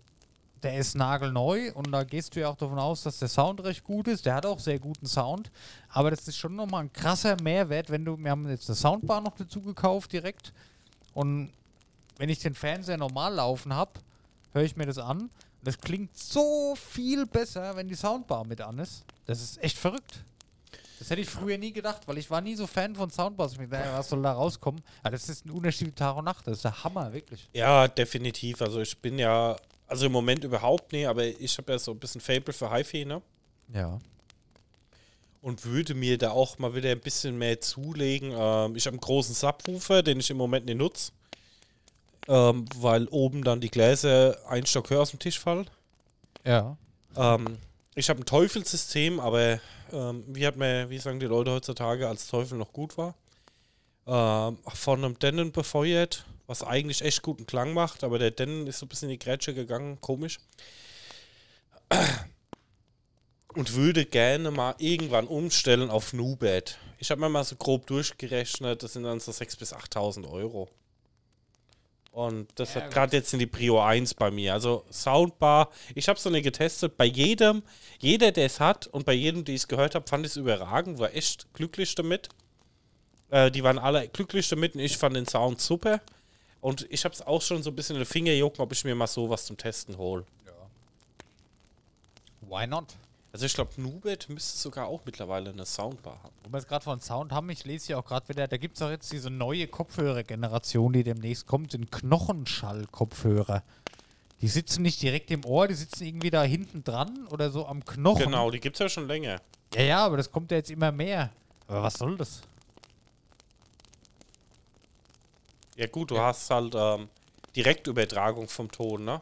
Der ist nagelneu und da gehst du ja auch davon aus, dass der Sound recht gut ist. Der hat auch sehr guten Sound. Aber das ist schon nochmal ein krasser Mehrwert, wenn du, wir haben jetzt eine Soundbar noch dazu gekauft direkt. Und wenn ich den Fernseher normal laufen habe, höre ich mir das an. Das klingt so viel besser, wenn die Soundbar mit an ist. Das ist echt verrückt. Das hätte ich früher nie gedacht, weil ich war nie so Fan von Soundbars. Ich mir dachte, was soll da rauskommen? Aber das ist ein Unterschied Tag und Nacht. Das ist der Hammer, wirklich. Ja, definitiv. Also ich bin ja, also im Moment überhaupt nicht, aber ich habe ja so ein bisschen Fable für HiFi, ne? Ja. Und würde mir da auch mal wieder ein bisschen mehr zulegen. Ähm, ich habe einen großen Subwoofer, den ich im Moment nicht nutze. Ähm, weil oben dann die Gläser ein Stock höher aus dem Tisch fallen. Ja. Ähm, ich habe ein Teufelssystem, aber ähm, wie hat mir, wie sagen die Leute heutzutage, als Teufel noch gut war. Ähm, von einem Denon befeuert, was eigentlich echt guten Klang macht, aber der Denon ist so ein bisschen in die Grätsche gegangen, komisch. Und würde gerne mal irgendwann umstellen auf Nubed. Ich habe mir mal so grob durchgerechnet, das sind dann so 6.000 bis 8.000 Euro. Und das Ja, hat gerade jetzt in die Prio 1 bei mir. Also Soundbar, ich habe so eine getestet. Bei jedem, jeder, der es hat und bei jedem, die ich es gehört habe, fand ich es überragend, war echt glücklich damit. Äh, die waren alle glücklich damit und ich fand den Sound super. Und ich habe es auch schon so ein bisschen in den Finger jucken, ob ich mir mal sowas zum Testen hole. Why not? Also ich glaube, Nubet müsste sogar auch mittlerweile eine Soundbar haben. Wo wir es gerade von Sound haben, ich lese hier auch gerade wieder, da gibt es auch jetzt diese neue Kopfhörergeneration, die demnächst kommt, den Knochenschall-Kopfhörer. Die sitzen nicht direkt im Ohr, die sitzen irgendwie da hinten dran oder so am Knochen. Genau, die gibt es ja schon länger. Ja, ja, aber das kommt ja jetzt immer mehr. Aber was soll das? Ja gut, du hast halt ähm, Direktübertragung vom Ton, ne?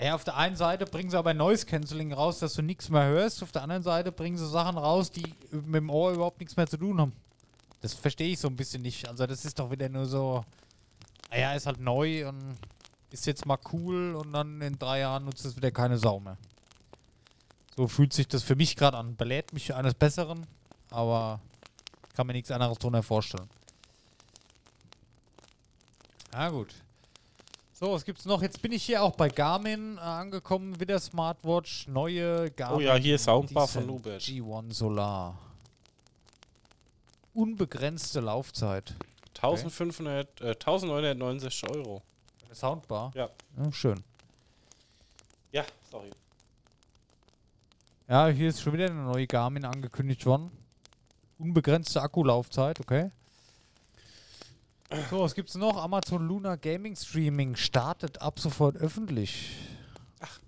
Ja, auf der einen Seite bringen sie aber Noise Cancelling raus, dass du nichts mehr hörst. Auf der anderen Seite bringen sie Sachen raus, die mit dem Ohr überhaupt nichts mehr zu tun haben. Das verstehe ich so ein bisschen nicht. Also das ist doch wieder nur so, naja, ist halt neu und ist jetzt mal cool und dann in drei Jahren nutzt es wieder keine Sau mehr. So fühlt sich das für mich gerade an. Belädt mich eines Besseren, aber kann mir nichts anderes drunter vorstellen. Na gut. So, was gibt's noch? Jetzt bin ich hier auch bei Garmin äh, angekommen, wieder Smartwatch, neue Garmin. Oh ja, hier Soundbar von Nubet. G1 Solar. Unbegrenzte Laufzeit. 1500, äh, 1969 Euro. Eine Soundbar. Ja. Ja, schön. Ja, sorry. Ja, hier ist schon wieder eine neue Garmin angekündigt worden. Unbegrenzte Akkulaufzeit, okay. So, was gibt's noch? Amazon Luna Gaming Streaming startet ab sofort öffentlich.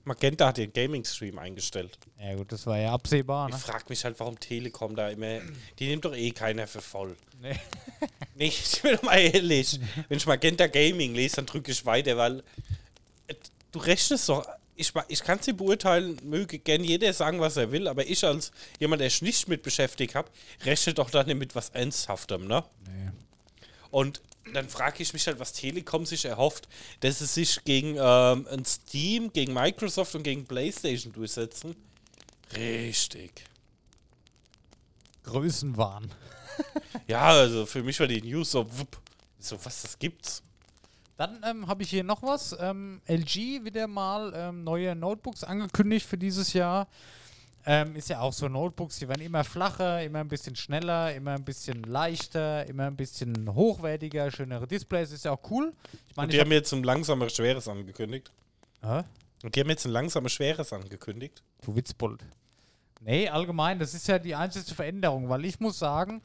Magenta hat den Gaming-Stream eingestellt. Ja gut, das war ja absehbar, Ich ne? frag mich halt, warum Telekom da immer. Die nimmt doch eh keiner für voll. Nee. Nee, ich bin doch mal ehrlich. Wenn ich Magenta Gaming lese, dann drücke ich weiter, weil. äh, Du rechnest doch. Ich, ich kann es dir beurteilen, möge gern jeder sagen, was er will, aber ich als jemand, der sich nicht mit beschäftigt habe, rechne doch dann mit was Ernsthaftem, ne? Nee. Und dann frage ich mich halt, was Telekom sich erhofft, dass es sich gegen ähm, ein Steam, gegen Microsoft und gegen PlayStation durchsetzen. Richtig. Größenwahn. Ja, also für mich war die News so, wupp. so was, das gibt's. Dann ähm, habe ich hier noch was. Ähm, LG wieder mal ähm, neue Notebooks angekündigt für dieses Jahr. Ähm, ist ja auch so Notebooks, die werden immer flacher, immer ein bisschen schneller, immer ein bisschen leichter, immer ein bisschen hochwertiger, schönere Displays, ist ja auch cool. Ich meine, Und die haben jetzt ein langsames Schweres angekündigt. hab, Hä? Und die haben jetzt ein langsames Schweres angekündigt. Du Witzbold. Nee, allgemein, das ist ja die einzige Veränderung, weil ich muss sagen,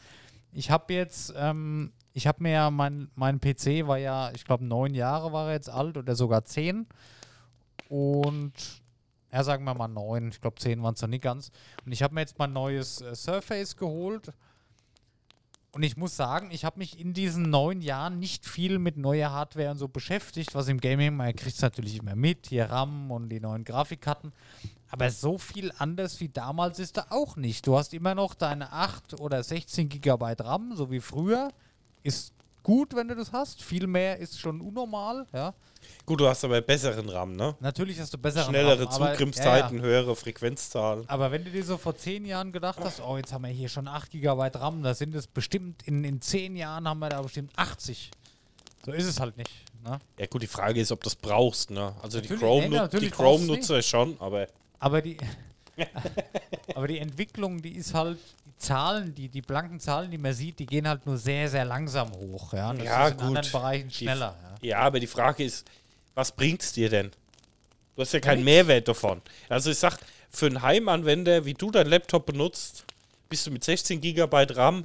ich habe jetzt, ähm, ich habe mir ja, mein, mein PC war ja, ich glaube, neun Jahre war er jetzt alt oder sogar zehn. Und, ja, sagen wir mal neun, ich glaube, zehn waren es noch nicht ganz. Und ich habe mir jetzt mein neues äh, Surface geholt. Und ich muss sagen, ich habe mich in diesen neun Jahren nicht viel mit neuer Hardware und so beschäftigt, was im Gaming, man kriegt es natürlich immer mit, hier RAM und die neuen Grafikkarten. Aber so viel anders wie damals ist da auch nicht. Du hast immer noch deine 8 oder 16 Gigabyte RAM, so wie früher. Ist gut, wenn du das hast. Viel mehr ist schon unnormal, ja. Gut, du hast aber besseren RAM, ne? Natürlich hast du bessere Schnellere RAM, aber- Zugriffszeiten, Ja, höhere Frequenzzahlen. ja. Aber wenn du dir so vor 10 Jahren gedacht hast, oh, jetzt haben wir hier schon 8 Gigabyte RAM, da sind es bestimmt, in, in 10 Jahren haben wir da bestimmt 80. So ist es halt nicht. Ne? Ja gut, die Frage ist, ob du das brauchst, ne? Also die Natürlich, Chrome- nee, die brauchst du Chrome-Nutzer schon, aber Aber die, aber die Entwicklung, die ist halt, die Zahlen, die, die blanken Zahlen, die man sieht, die gehen halt nur sehr, sehr langsam hoch. Ja, das Ja, ist in gut. anderen Bereichen Die- schneller. Ja. Ja, aber die Frage ist, was bringt's dir denn? Du hast ja keinen nix. Mehrwert davon. Also ich sag, für einen Heimanwender, wie du deinen Laptop benutzt, bist du mit 16 GB RAM,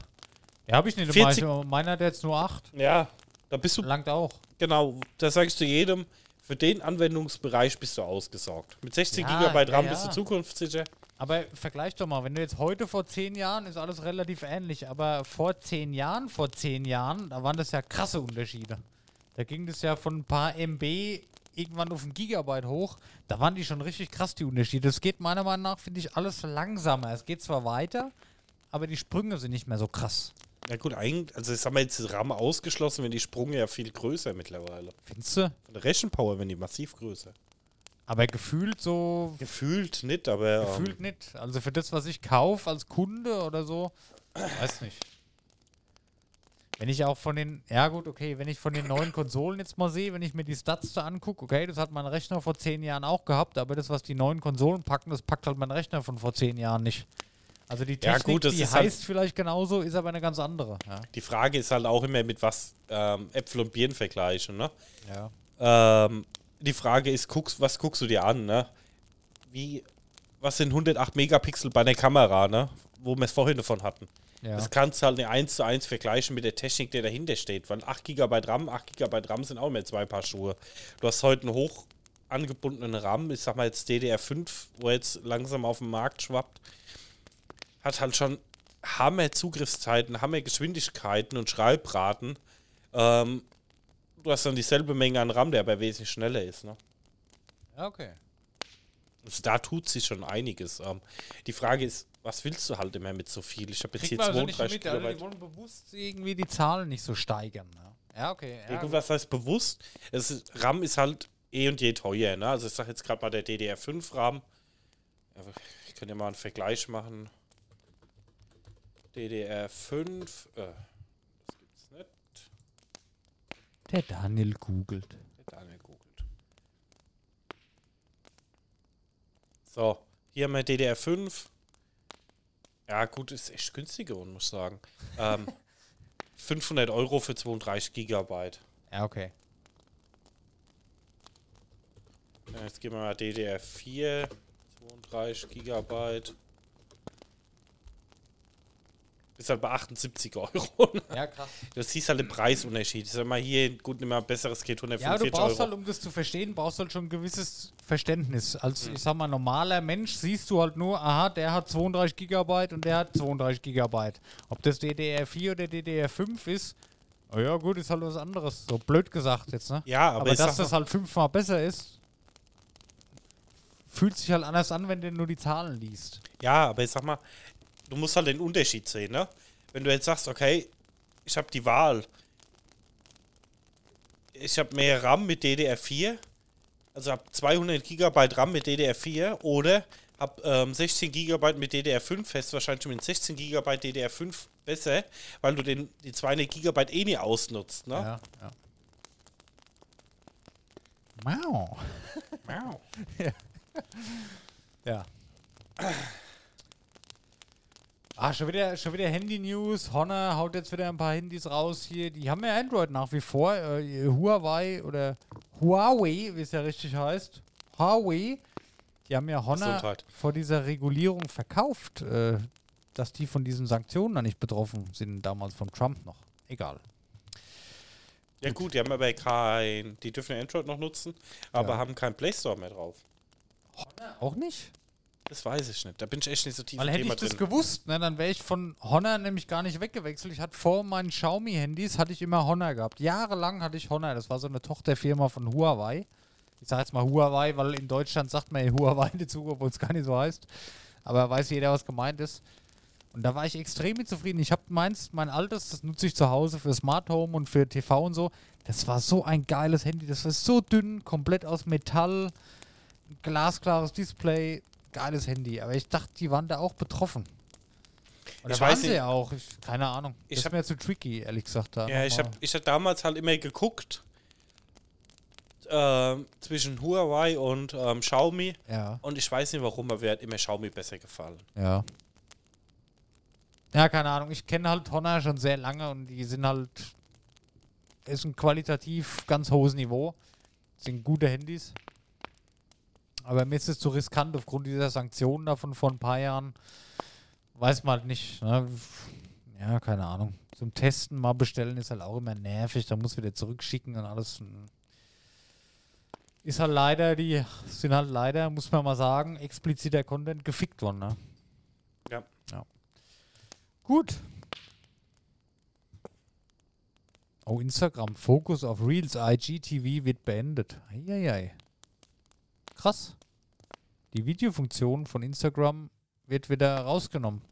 Ja, habe ich nicht. 40 Meiner, meiner hat jetzt nur 8. ja, da bist du, Langt auch. genau, da sagst du jedem, für den Anwendungsbereich bist du ausgesorgt. Mit 16 Ja, GB RAM ja, bist du ja. zukunftssicher. Aber vergleich doch mal, wenn du jetzt heute vor 10 Jahren, ist alles relativ ähnlich, aber vor 10 Jahren, vor 10 Jahren, da waren das ja krasse Unterschiede. Da ging das ja von ein paar MB irgendwann auf ein Gigabyte hoch. Da waren die schon richtig krass, die Unterschiede. Es geht meiner Meinung nach, finde ich, alles langsamer. Es geht zwar weiter, aber die Sprünge sind nicht mehr so krass. Na gut, eigentlich, also das haben wir jetzt RAM ausgeschlossen, wenn die Sprünge ja viel größer mittlerweile. Findest du? Von der Rechenpower werden die massiv größer. Aber gefühlt so, Gefühlt nicht, aber gefühlt nicht. Also für das, was ich kaufe als Kunde oder so, weiß nicht. Wenn ich auch von den, ja gut, okay, wenn ich von den neuen Konsolen jetzt mal sehe, wenn ich mir die Stats da angucke, okay, das hat mein Rechner vor zehn Jahren auch gehabt, aber das, was die neuen Konsolen packen, das packt halt mein Rechner von vor zehn Jahren nicht. Also die Ja, Technik, gut, das die halt- heißt vielleicht genauso, ist aber eine ganz andere. Ja. Die Frage ist halt auch immer, mit was ähm, Äpfel und Birnen vergleichen, ne? ja. Ähm, die Frage ist, guckst, was guckst du dir an, ne? Wie, was sind 108 Megapixel bei einer Kamera, ne? Wo wir es vorhin davon hatten. Ja. Das kannst du halt nicht eins zu eins vergleichen mit der Technik, die dahinter steht. Weil 8 GB RAM, 8 GB RAM sind auch mehr zwei Paar Schuhe. Du hast heute einen hoch angebundenen RAM, ich sag mal jetzt DDR5, wo jetzt langsam auf den Markt schwappt, hat halt schon Hammer Zugriffszeiten, Hammer Geschwindigkeiten und Schreibraten. Ähm, du hast dann dieselbe Menge an RAM, der aber wesentlich schneller ist. Ne? ja, okay. Also da tut sich schon einiges. Ähm, die Frage ist, was willst du halt immer mit so viel? Ich habe jetzt Kriegt hier man also 32 mit, also die wollen bewusst irgendwie die Zahlen nicht so steigern. Ja, ja okay. Ja, Ja, gut, was heißt bewusst? Es ist, RAM ist halt eh und je teuer. Ne? Also ich sage jetzt gerade mal der DDR5 RAM. Ja, Ich kann ja mal einen Vergleich machen. DDR5. Äh, das gibt's nicht. Der Daniel googelt. Der Daniel googelt. So, hier haben wir DDR5. Ja, gut, ist echt günstiger, muss ich sagen. Ähm, 500 Euro für 32 Gigabyte. Ja, okay. Jetzt gehen wir mal DDR4, 32 Gigabyte. Ist halt bei 78 Euro. Ja, krass. Du siehst halt den Preisunterschied. Ich sag mal, hier gut, nimm mal ein besseres geht Ja, du 145 brauchst Euro. halt, um das zu verstehen, brauchst halt schon ein gewisses Verständnis. Als, ich sag mal, normaler Mensch siehst du halt nur, aha, der hat 32 Gigabyte und der hat 32 Gigabyte. Ob das DDR4 oder DDR5 ist, oh ja gut, ist halt was anderes. So blöd gesagt jetzt, ne? Ja, aber, Aber, dass das halt fünfmal besser ist, fühlt sich halt anders an, wenn du nur die Zahlen liest. ja, aber ich sag mal, du musst halt den Unterschied sehen, ne? Wenn du jetzt sagst, okay, ich habe die Wahl. Ich habe mehr RAM mit DDR4, also habe 200 Gigabyte RAM mit DDR4 oder habe ähm, 16 Gigabyte mit DDR5, fest wahrscheinlich mit 16 Gigabyte DDR5 besser, weil du den, die 200 Gigabyte eh nie ausnutzt, ne? Ja, ja. Wow. Wow. Ja. Ah, schon wieder, schon wieder Handy-News. Honor haut jetzt wieder ein paar Handys raus hier. Die haben ja Android nach wie vor. Äh, Huawei oder Huawei, wie es ja richtig heißt. Huawei. Die haben ja Honor Gesundheit. vor dieser Regulierung verkauft, äh, dass die von diesen Sanktionen da nicht betroffen sind, damals von Trump noch. Egal. Ja gut, die haben aber kein, die dürfen ja Android noch nutzen, aber Ja. haben keinen Play Store mehr drauf. Auch nicht? Das weiß ich nicht. Da bin ich echt nicht so tief Weil im hätte Thema ich das drin. gewusst, ne, dann wäre ich von Honor nämlich gar nicht weggewechselt. Ich hatte vor meinen Xiaomi-Handys hatte ich immer Honor gehabt. Jahrelang hatte ich Honor. Das war so eine Tochterfirma von Huawei. Ich sage jetzt mal Huawei, weil in Deutschland sagt man ja Huawei dazu, obwohl es gar nicht so heißt. Aber weiß jeder, was gemeint ist. Und da war ich extrem mit zufrieden. Ich habe meins, mein altes, das nutze ich zu Hause für Smart Home und für TV und so. Das war so ein geiles Handy. Das war so dünn, komplett aus Metall, glasklares Display, geiles Handy. Aber ich dachte, die waren da auch betroffen. Oder Ich waren weiß sie ja auch. Ich, keine Ahnung. Ich das ist hab- mir zu tricky, ehrlich gesagt. Da Ja, ich habe ich hab damals halt immer geguckt ähm, zwischen Huawei und ähm, Xiaomi Ja, und ich weiß nicht warum, aber mir hat immer Xiaomi besser gefallen. ja. Ja, keine Ahnung. Ich kenne halt Honor schon sehr lange und die sind halt. Ist ein qualitativ ganz hohes Niveau. Sind gute Handys. Aber mir ist es zu riskant aufgrund dieser Sanktionen davon vor ein paar Jahren. Weiß man halt nicht. Ne? Ja, keine Ahnung. Zum Testen mal bestellen ist halt auch immer nervig. Da muss wieder zurückschicken und alles. Ist halt leider, die sind halt leider, muss man mal sagen, expliziter Content gefickt worden. Ne? Ja. ja. Gut. Oh, Instagram. Fokus auf Reels. IGTV wird beendet. Eieiei. Krass. Die Videofunktion von Instagram wird wieder rausgenommen.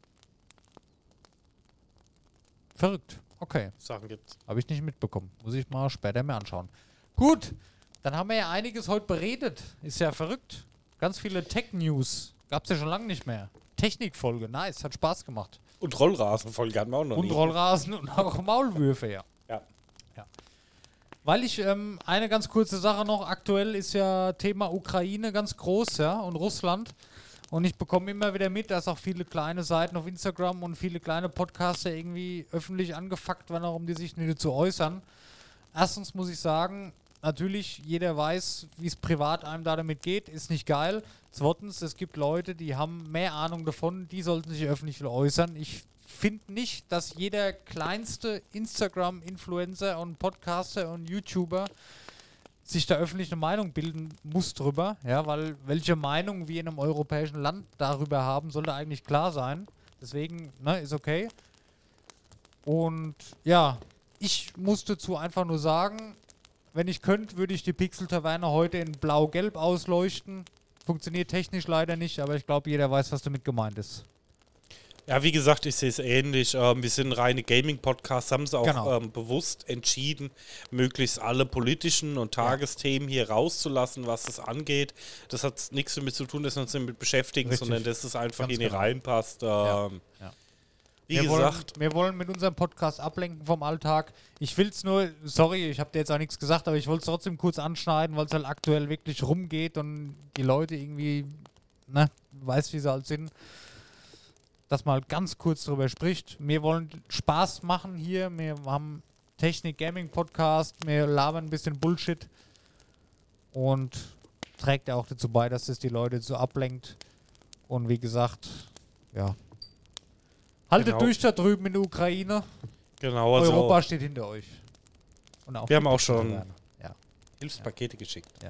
Verrückt. Okay. Sachen gibt's. Habe ich nicht mitbekommen. Muss ich mal später mir anschauen. Gut. Dann haben wir ja einiges heute beredet. Ist ja verrückt. Ganz viele Tech-News. Gab es ja schon lange nicht mehr. Technikfolge. Nice. Hat Spaß gemacht. Und Rollrasenfolge hatten wir auch noch und nie. Rollrasen und auch Maulwürfe, ja. Weil ich, ähm, eine ganz kurze Sache noch, aktuell ist ja Thema Ukraine ganz groß, ja, und Russland. Und ich bekomme immer wieder mit, dass auch viele kleine Seiten auf Instagram und viele kleine Podcaster irgendwie öffentlich angefuckt werden, um die sich nicht zu äußern. Erstens muss ich sagen, natürlich, jeder weiß, wie es privat einem da damit geht, ist nicht geil. Zweitens, es gibt Leute, die haben mehr Ahnung davon, die sollten sich öffentlich äußern. Ich finde nicht, dass jeder kleinste Instagram-Influencer und Podcaster und YouTuber sich da öffentlich eine Meinung bilden muss drüber, ja, weil welche Meinung wir in einem europäischen Land darüber haben, sollte eigentlich klar sein. Deswegen, ne, ist okay. Und ja, ich muss dazu einfach nur sagen, wenn ich könnte, würde ich die Pixel-Taverne heute in blau-gelb ausleuchten. Funktioniert technisch leider nicht, aber ich glaube, jeder weiß, was damit gemeint ist. Ja, wie gesagt, ich sehe es ähnlich. Ähm, wir sind reine Gaming-Podcasts, haben sie auch Genau. ähm, bewusst entschieden, möglichst alle politischen und Tagesthemen hier rauszulassen, was das angeht. Das hat nichts damit zu tun, dass wir uns damit beschäftigen, Richtig. sondern dass es einfach Ganz in die genau. reinpasst. Ähm, Ja. Wie wir gesagt, wollen, wir wollen mit unserem Podcast ablenken vom Alltag. Ich will es nur, sorry, ich habe dir jetzt auch nichts gesagt, aber ich wollte es trotzdem kurz anschneiden, weil es halt aktuell wirklich rumgeht und die Leute irgendwie, ne, weiß wie sie halt sind, dass man halt ganz kurz drüber spricht. Wir wollen Spaß machen hier. Wir haben Technik Gaming Podcast, wir labern ein bisschen Bullshit und trägt ja auch dazu bei, dass es die Leute so ablenkt. Und wie gesagt, ja. Haltet Genau. durch da drüben in der Ukraine. genau, also Europa steht hinter euch. Und auch Wir haben auch schon-. Ja. Hilfspakete geschickt. Wie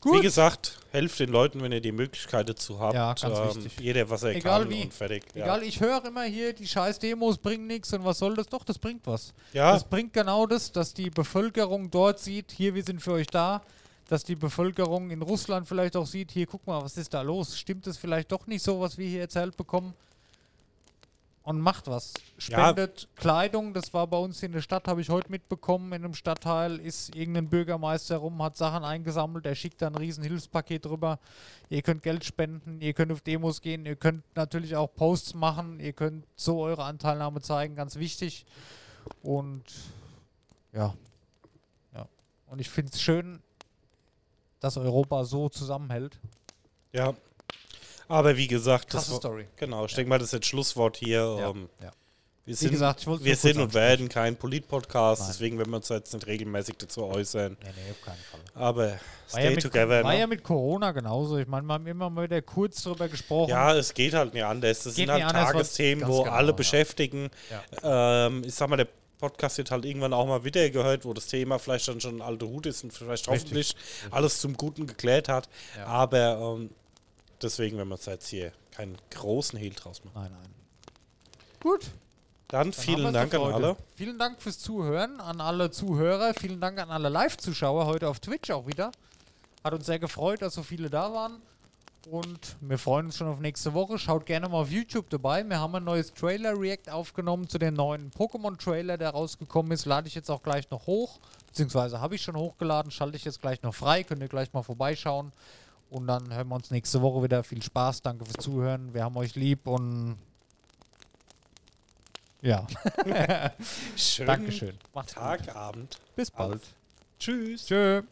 Gut. gesagt, helft den Leuten, wenn ihr die Möglichkeit dazu habt. Ja, ganz ähm, wichtig. Jeder, was er Egal kann wie. und fertig. Egal, ich höre immer hier, die scheiß Demos bringen nichts und was soll das? Doch, das bringt was. Ja, Das bringt genau das, dass die Bevölkerung dort sieht, hier, wir sind für euch da. Dass die Bevölkerung in Russland vielleicht auch sieht, hier, guck mal, was ist da los? Stimmt es vielleicht doch nicht so, was wir hier erzählt bekommen? Und macht was. Spendet Kleidung, das war bei uns in der Stadt, habe ich heute mitbekommen. In einem Stadtteil ist irgendein Bürgermeister rum, hat Sachen eingesammelt, der schickt da ein riesen Hilfspaket drüber. Ihr könnt Geld spenden, ihr könnt auf Demos gehen, ihr könnt natürlich auch Posts machen, ihr könnt so eure Anteilnahme zeigen, ganz wichtig. Und ja. Ja. Und ich finde es schön, dass Europa so zusammenhält. ja. Aber wie gesagt, das Krasse war, Story. genau, ich denke mal, das ist jetzt Schlusswort hier. Ja. Ähm, ja. Wir Wie sind, gesagt, wir sind und werden kein Polit-Podcast, deswegen werden wir uns jetzt nicht regelmäßig dazu äußern. Nee, nee, auf keinen Fall. Aber War, stay ja mit, together. war ne? ja mit Corona genauso. Ich meine, wir haben immer mal wieder kurz darüber gesprochen. Ja, es geht halt nicht anders. Das Geht sind halt anders, Tagesthemen, wo genau, alle ja. beschäftigen. Ähm, ich sag mal, der Podcast wird halt irgendwann auch mal wieder gehört, wo das Thema vielleicht dann schon ein alter Hut ist und vielleicht hoffentlich alles zum Guten geklärt hat. Ja. Aber ähm, deswegen, wenn wir uns jetzt hier keinen großen Hehl draus machen. Nein, nein. Gut. Dann Dann vielen Dank an alle. Vielen Dank fürs Zuhören, an alle Zuhörer. Vielen Dank an alle Live-Zuschauer heute auf Twitch auch wieder. Hat uns sehr gefreut, dass so viele da waren. Und wir freuen uns schon auf nächste Woche. Schaut gerne mal auf YouTube dabei. Wir haben ein neues Trailer-React aufgenommen zu dem neuen Pokémon-Trailer, der rausgekommen ist. Lade ich jetzt auch gleich noch hoch. Beziehungsweise habe ich schon hochgeladen. Schalte ich jetzt gleich noch frei. Könnt ihr gleich mal vorbeischauen. Und dann hören wir uns nächste Woche wieder. Viel Spaß. Danke fürs Zuhören. Wir haben euch lieb und ja. Schönen Dankeschön. Macht's gut. Tag, Abend. Bis bald. Tschüss. Tschö.